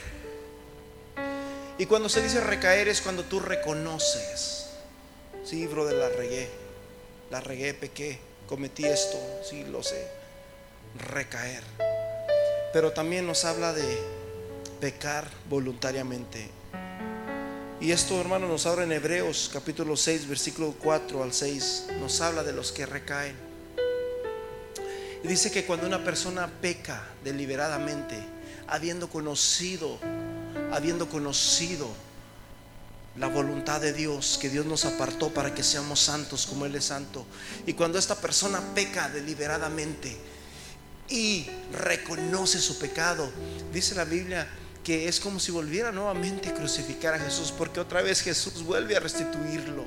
Y cuando se dice recaer es cuando tú reconoces. Sí, brother, la regué. La regué, pequé, cometí esto, sí, lo sé. Recaer. Pero también nos habla de pecar voluntariamente. Y esto, hermano, nos habla en Hebreos capítulo 6, versículo 4 al 6. Nos habla de los que recaen. Y dice que cuando una persona peca deliberadamente, habiendo conocido, habiendo conocido la voluntad de Dios, que Dios nos apartó para que seamos santos como Él es santo, y cuando esta persona peca deliberadamente y reconoce su pecado, dice la Biblia que es como si volviera nuevamente a crucificar a Jesús, porque otra vez Jesús vuelve a restituirlo.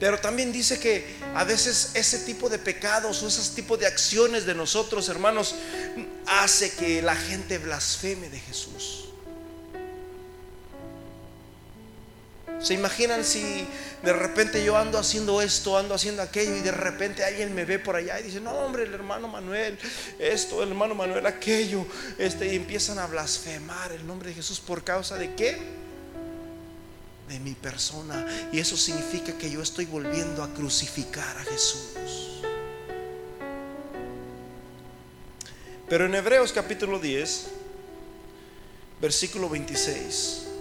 Pero también dice que a veces ese tipo de pecados o ese tipo de acciones de nosotros, hermanos, hace que la gente blasfeme de Jesús. ¿Se imaginan si de repente yo ando haciendo esto, ando haciendo aquello y de repente alguien me ve por allá y dice, no hombre, el hermano Manuel, esto, el hermano Manuel, aquello, este, y empiezan a blasfemar el nombre de Jesús por causa de qué? De mi persona. Y eso significa que yo estoy volviendo a crucificar a Jesús. Pero en Hebreos capítulo 10, versículo 26.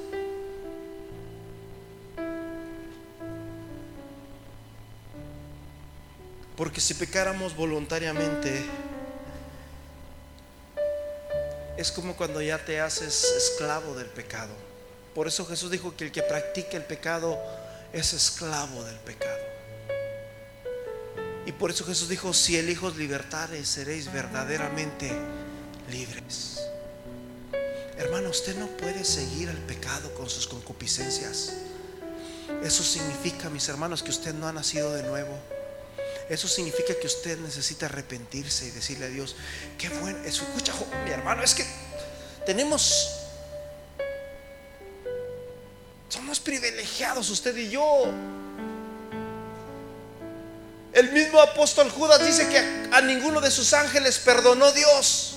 Porque si pecáramos voluntariamente, es como cuando ya te haces esclavo del pecado. Por eso Jesús dijo que el que practica el pecado es esclavo del pecado. Y por eso Jesús dijo, si el Hijo libertares, seréis verdaderamente libres. Hermano, usted no puede seguir el pecado con sus concupiscencias. Eso significa, mis hermanos, que usted no ha nacido de nuevo. Eso significa que usted necesita arrepentirse y decirle a Dios, qué bueno, eso escucha, mi hermano, es que tenemos, somos privilegiados usted y yo. El mismo apóstol Judas dice que a, ninguno de sus ángeles perdonó Dios.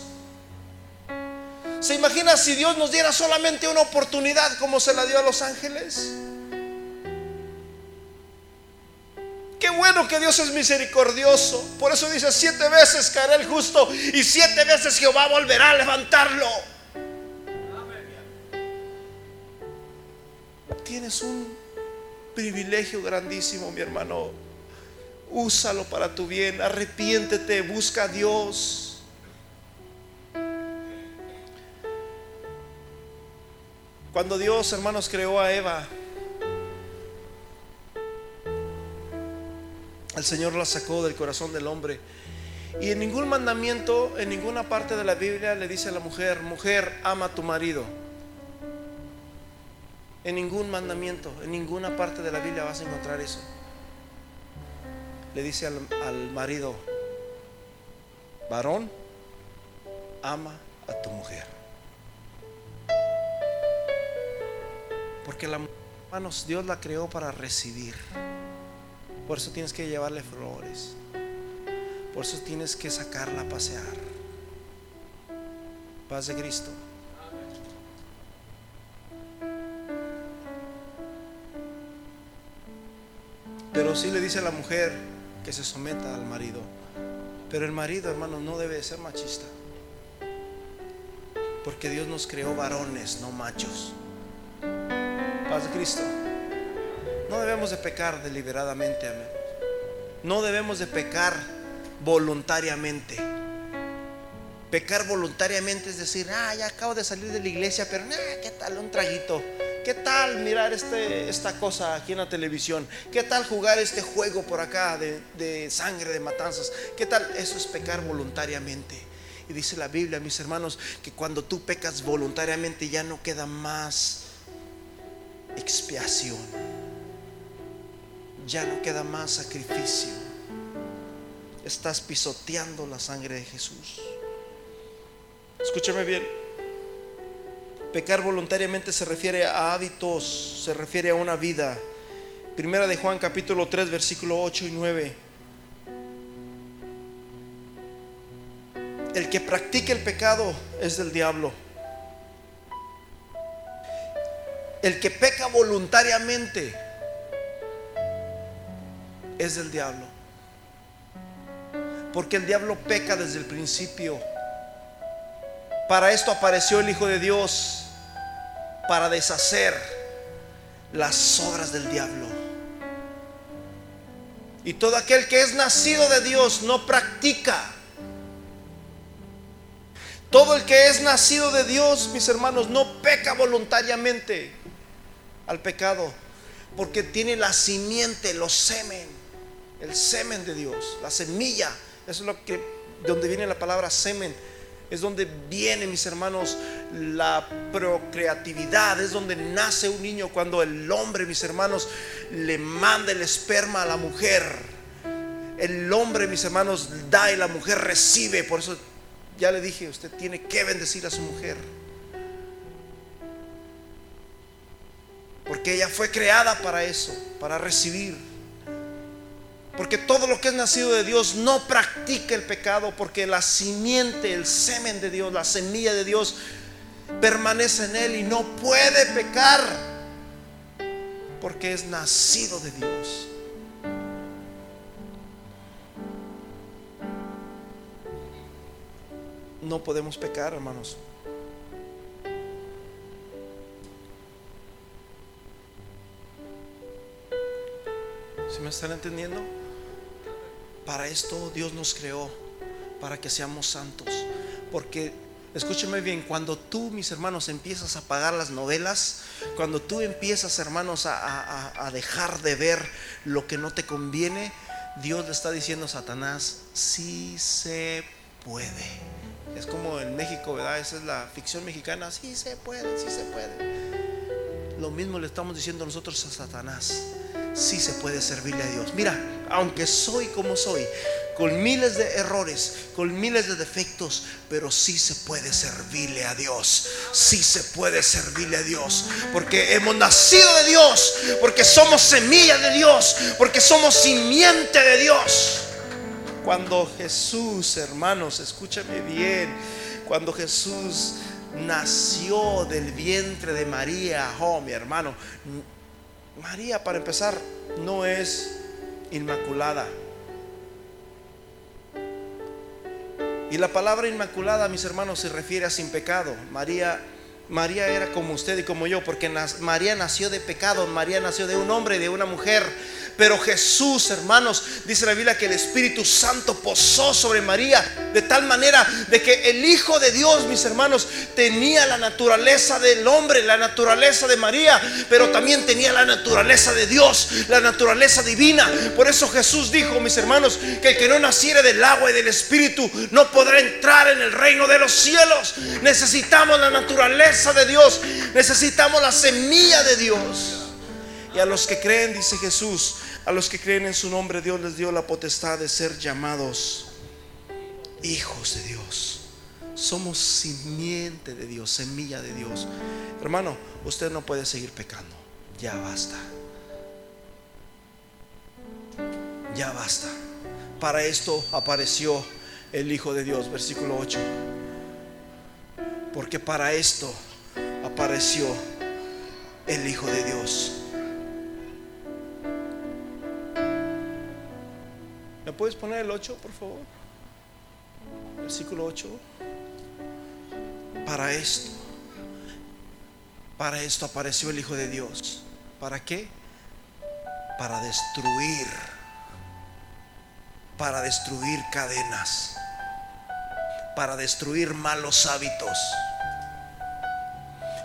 ¿Se imagina si Dios nos diera solamente una oportunidad como se la dio a los ángeles? Qué bueno que Dios es misericordioso. Por eso dice, siete veces caerá el justo y siete veces Jehová volverá a levantarlo. Tienes un privilegio grandísimo, mi hermano. Úsalo para tu bien. Arrepiéntete, busca a Dios. Cuando Dios, hermanos, creó a Eva, El Señor la sacó del corazón del hombre. Y en ningún mandamiento, en ninguna parte de la Biblia le dice a la mujer, mujer, ama a tu marido. En ningún mandamiento, en ninguna parte de la Biblia vas a encontrar eso. Le dice al, al marido, varón, ama a tu mujer. Porque la hermanos, Dios la creó para recibir. Por eso tienes que llevarle flores. Por eso tienes que sacarla a pasear. Paz de Cristo. Pero sí le dice a la mujer que se someta al marido. Pero el marido, hermano, no debe ser machista. Porque Dios nos creó varones, no machos. Paz de Cristo. No debemos de pecar deliberadamente, amén. No debemos de pecar voluntariamente. Pecar voluntariamente es decir, ah, ya acabo de salir de la iglesia, pero ¿qué tal un traguito? ¿Qué tal mirar este, esta cosa aquí en la televisión? ¿Qué tal jugar este juego por acá de, de sangre, de matanzas? ¿Qué tal? Eso es pecar voluntariamente. Y dice la Biblia, mis hermanos, que cuando tú pecas voluntariamente ya no queda más expiación ya no queda más sacrificio. Estás pisoteando la sangre de Jesús. Escúchame bien. Pecar voluntariamente se refiere a hábitos, se refiere a una vida. Primera de Juan capítulo 3 versículo 8 y 9. El que practique el pecado es del diablo. El que peca voluntariamente es del diablo. Porque el diablo peca desde el principio. Para esto apareció el Hijo de Dios, para deshacer las obras del diablo. Y todo aquel que es nacido de Dios no practica. Todo el que es nacido de Dios, mis hermanos, no peca voluntariamente al pecado, porque tiene la simiente, los semen el semen de Dios, la semilla. Es lo que, donde viene la palabra semen. Es donde viene, mis hermanos, la procreatividad. Es donde nace un niño cuando el hombre, mis hermanos, le manda el esperma a la mujer. El hombre, mis hermanos, da y la mujer recibe. Por eso ya le dije, usted tiene que bendecir a su mujer. Porque ella fue creada para eso, para recibir. Porque todo lo que es nacido de Dios no practica el pecado, porque la simiente, el semen de Dios, la semilla de Dios permanece en él y no puede pecar, porque es nacido de Dios. No podemos pecar, hermanos. ¿Se me están entendiendo? Para esto Dios nos creó, para que seamos santos. Porque, escúcheme bien, cuando tú, mis hermanos, empiezas a pagar las novelas, cuando tú empiezas, hermanos, a, dejar de ver lo que no te conviene, Dios le está diciendo a Satanás, sí se puede. Es como en México, ¿verdad? Esa es la ficción mexicana, sí se puede, sí se puede. Lo mismo le estamos diciendo nosotros a Satanás sí se puede servirle a Dios. Mira, aunque soy como soy, con miles de errores, con miles de defectos, pero sí se puede servirle a Dios. Sí se puede servirle a Dios, porque hemos nacido de Dios, porque somos semilla de Dios, porque somos simiente de Dios. Cuando Jesús, hermanos, escúchame bien, cuando Jesús nació del vientre de María, oh mi hermano, María, para empezar, no es inmaculada. Y la palabra inmaculada, mis hermanos, se refiere a sin pecado. María, María era como usted y como yo, porque María nació de pecado, María nació de un hombre, de una mujer. Pero Jesús, hermanos, dice la Biblia que el Espíritu Santo posó sobre María de tal manera de que el Hijo de Dios, mis hermanos, tenía la naturaleza del hombre, la naturaleza de María, pero también tenía la naturaleza de Dios, la naturaleza divina. Por eso Jesús dijo, mis hermanos, que el que no naciere del agua y del Espíritu no podrá entrar en el reino de los cielos. Necesitamos la naturaleza de Dios, necesitamos la semilla de Dios. Y a los que creen, dice Jesús, a los que creen en su nombre, Dios les dio la potestad de ser llamados hijos de Dios. Somos simiente de Dios, semilla de Dios. Hermano, usted no puede seguir pecando. Ya basta. Ya basta. Para esto apareció el Hijo de Dios, versículo 8. Porque para esto apareció el Hijo de Dios ¿Me puedes poner el 8, por favor? Versículo 8. Para esto, para esto apareció el Hijo de Dios. ¿Para qué? Para destruir, para destruir cadenas, para destruir malos hábitos.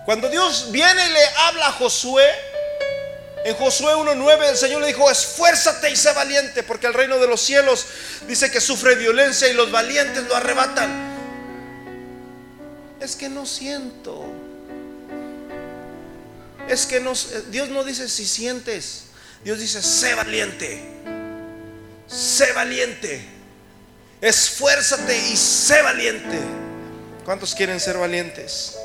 Cuando Dios viene y le habla a Josué, en Josué 1.9 el Señor le dijo, esfuérzate y sé valiente, porque el reino de los cielos dice que sufre violencia y los valientes lo arrebatan. Es que no siento. Es que no, Dios no dice si sientes, Dios dice, sé valiente, sé valiente, esfuérzate y sé valiente. ¿Cuántos quieren ser valientes?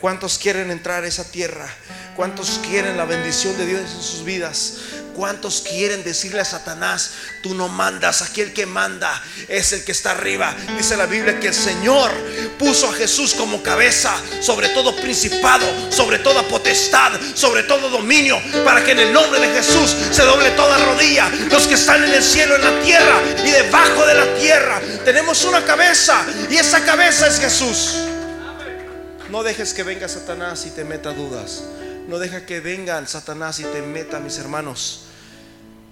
¿Cuántos quieren entrar a esa tierra? ¿Cuántos quieren la bendición de Dios en sus vidas? ¿Cuántos quieren decirle a Satanás, tú no mandas, aquí el que manda es el que está arriba? Dice la Biblia que el Señor puso a Jesús como cabeza sobre todo principado, sobre toda potestad, sobre todo dominio, para que en el nombre de Jesús se doble toda rodilla. Los que están en el cielo, en la tierra y debajo de la tierra, tenemos una cabeza y esa cabeza es Jesús. No dejes que venga Satanás y te meta dudas. No deja que venga Satanás y te meta, mis hermanos,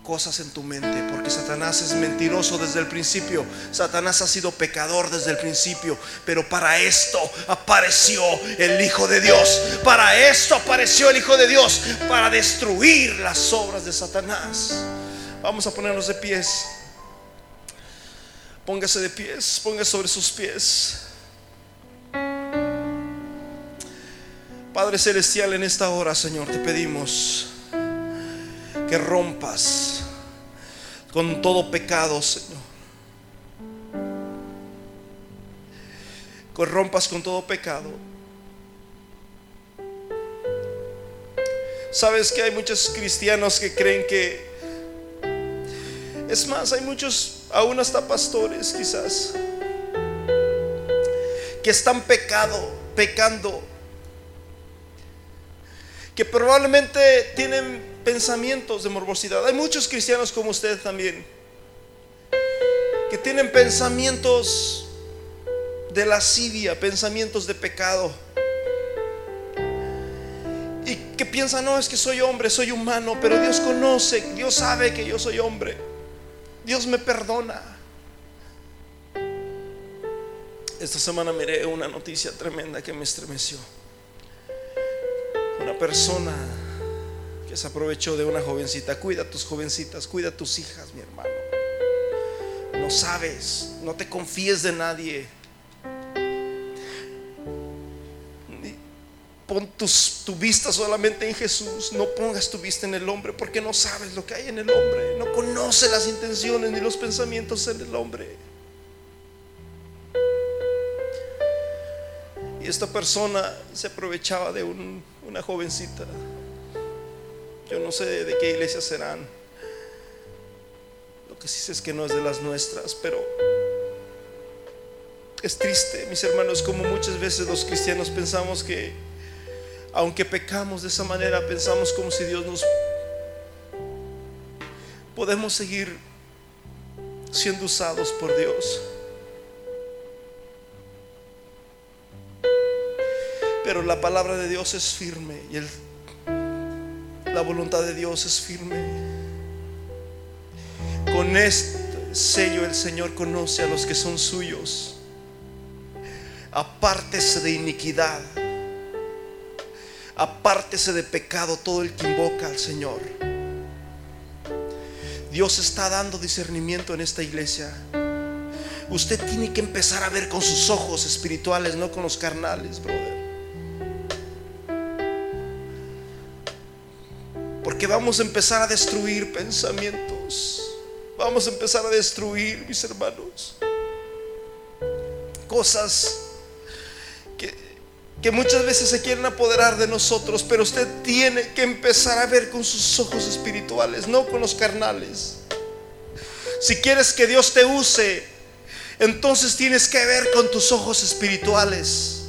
cosas en tu mente, porque Satanás es mentiroso desde el principio. Satanás ha sido pecador desde el principio, pero para esto apareció el Hijo de Dios. Para esto apareció el Hijo de Dios, para destruir las obras de Satanás. Vamos a ponernos de pies. Póngase de pies, póngase sobre sus pies. Padre Celestial, en esta hora, Señor, te pedimos que rompas con todo pecado, Señor. Que rompas con todo pecado. Sabes que hay muchos cristianos que creen que... Es más, hay muchos, aún hasta pastores quizás, que están pecado, pecando, que probablemente tienen pensamientos de morbosidad. Hay muchos cristianos como usted también, que tienen pensamientos de lascivia, pensamientos de pecado. Y que piensan, no, es que soy hombre, soy humano, pero Dios conoce, Dios sabe que yo soy hombre. Dios me perdona. Esta semana miré una noticia tremenda que me estremeció. Una persona que se aprovechó de una jovencita. Cuida a tus jovencitas, cuida a tus hijas, mi hermano. No sabes, no te confíes de nadie. Pon tu vista solamente en Jesús. No pongas tu vista en el hombre porque no sabes lo que hay en el hombre. No conoce las intenciones ni los pensamientos en el hombre. Esta persona se aprovechaba de una jovencita. Yo no sé de qué iglesia serán. Lo que sí sé es que no es de las nuestras, pero es triste, mis hermanos, como muchas veces los cristianos pensamos que aunque pecamos de esa manera, pensamos como si Dios nos... Podemos seguir siendo usados por Dios. Pero la palabra de Dios es firme y el, la voluntad de Dios es firme. Con este sello el Señor conoce a los que son suyos. Apártese de iniquidad apártese de pecado todo el que invoca al Señor. Dios está dando discernimiento en esta iglesia. Usted tiene que empezar a ver con sus ojos espirituales, no con los carnales, brother. Vamos a empezar a destruir pensamientos. Vamos a empezar a destruir, mis hermanos, cosas que muchas veces se quieren apoderar de nosotros, pero usted tiene que empezar a ver con sus ojos espirituales, no con los carnales. Si quieres que Dios te use, entonces tienes que ver con tus ojos espirituales.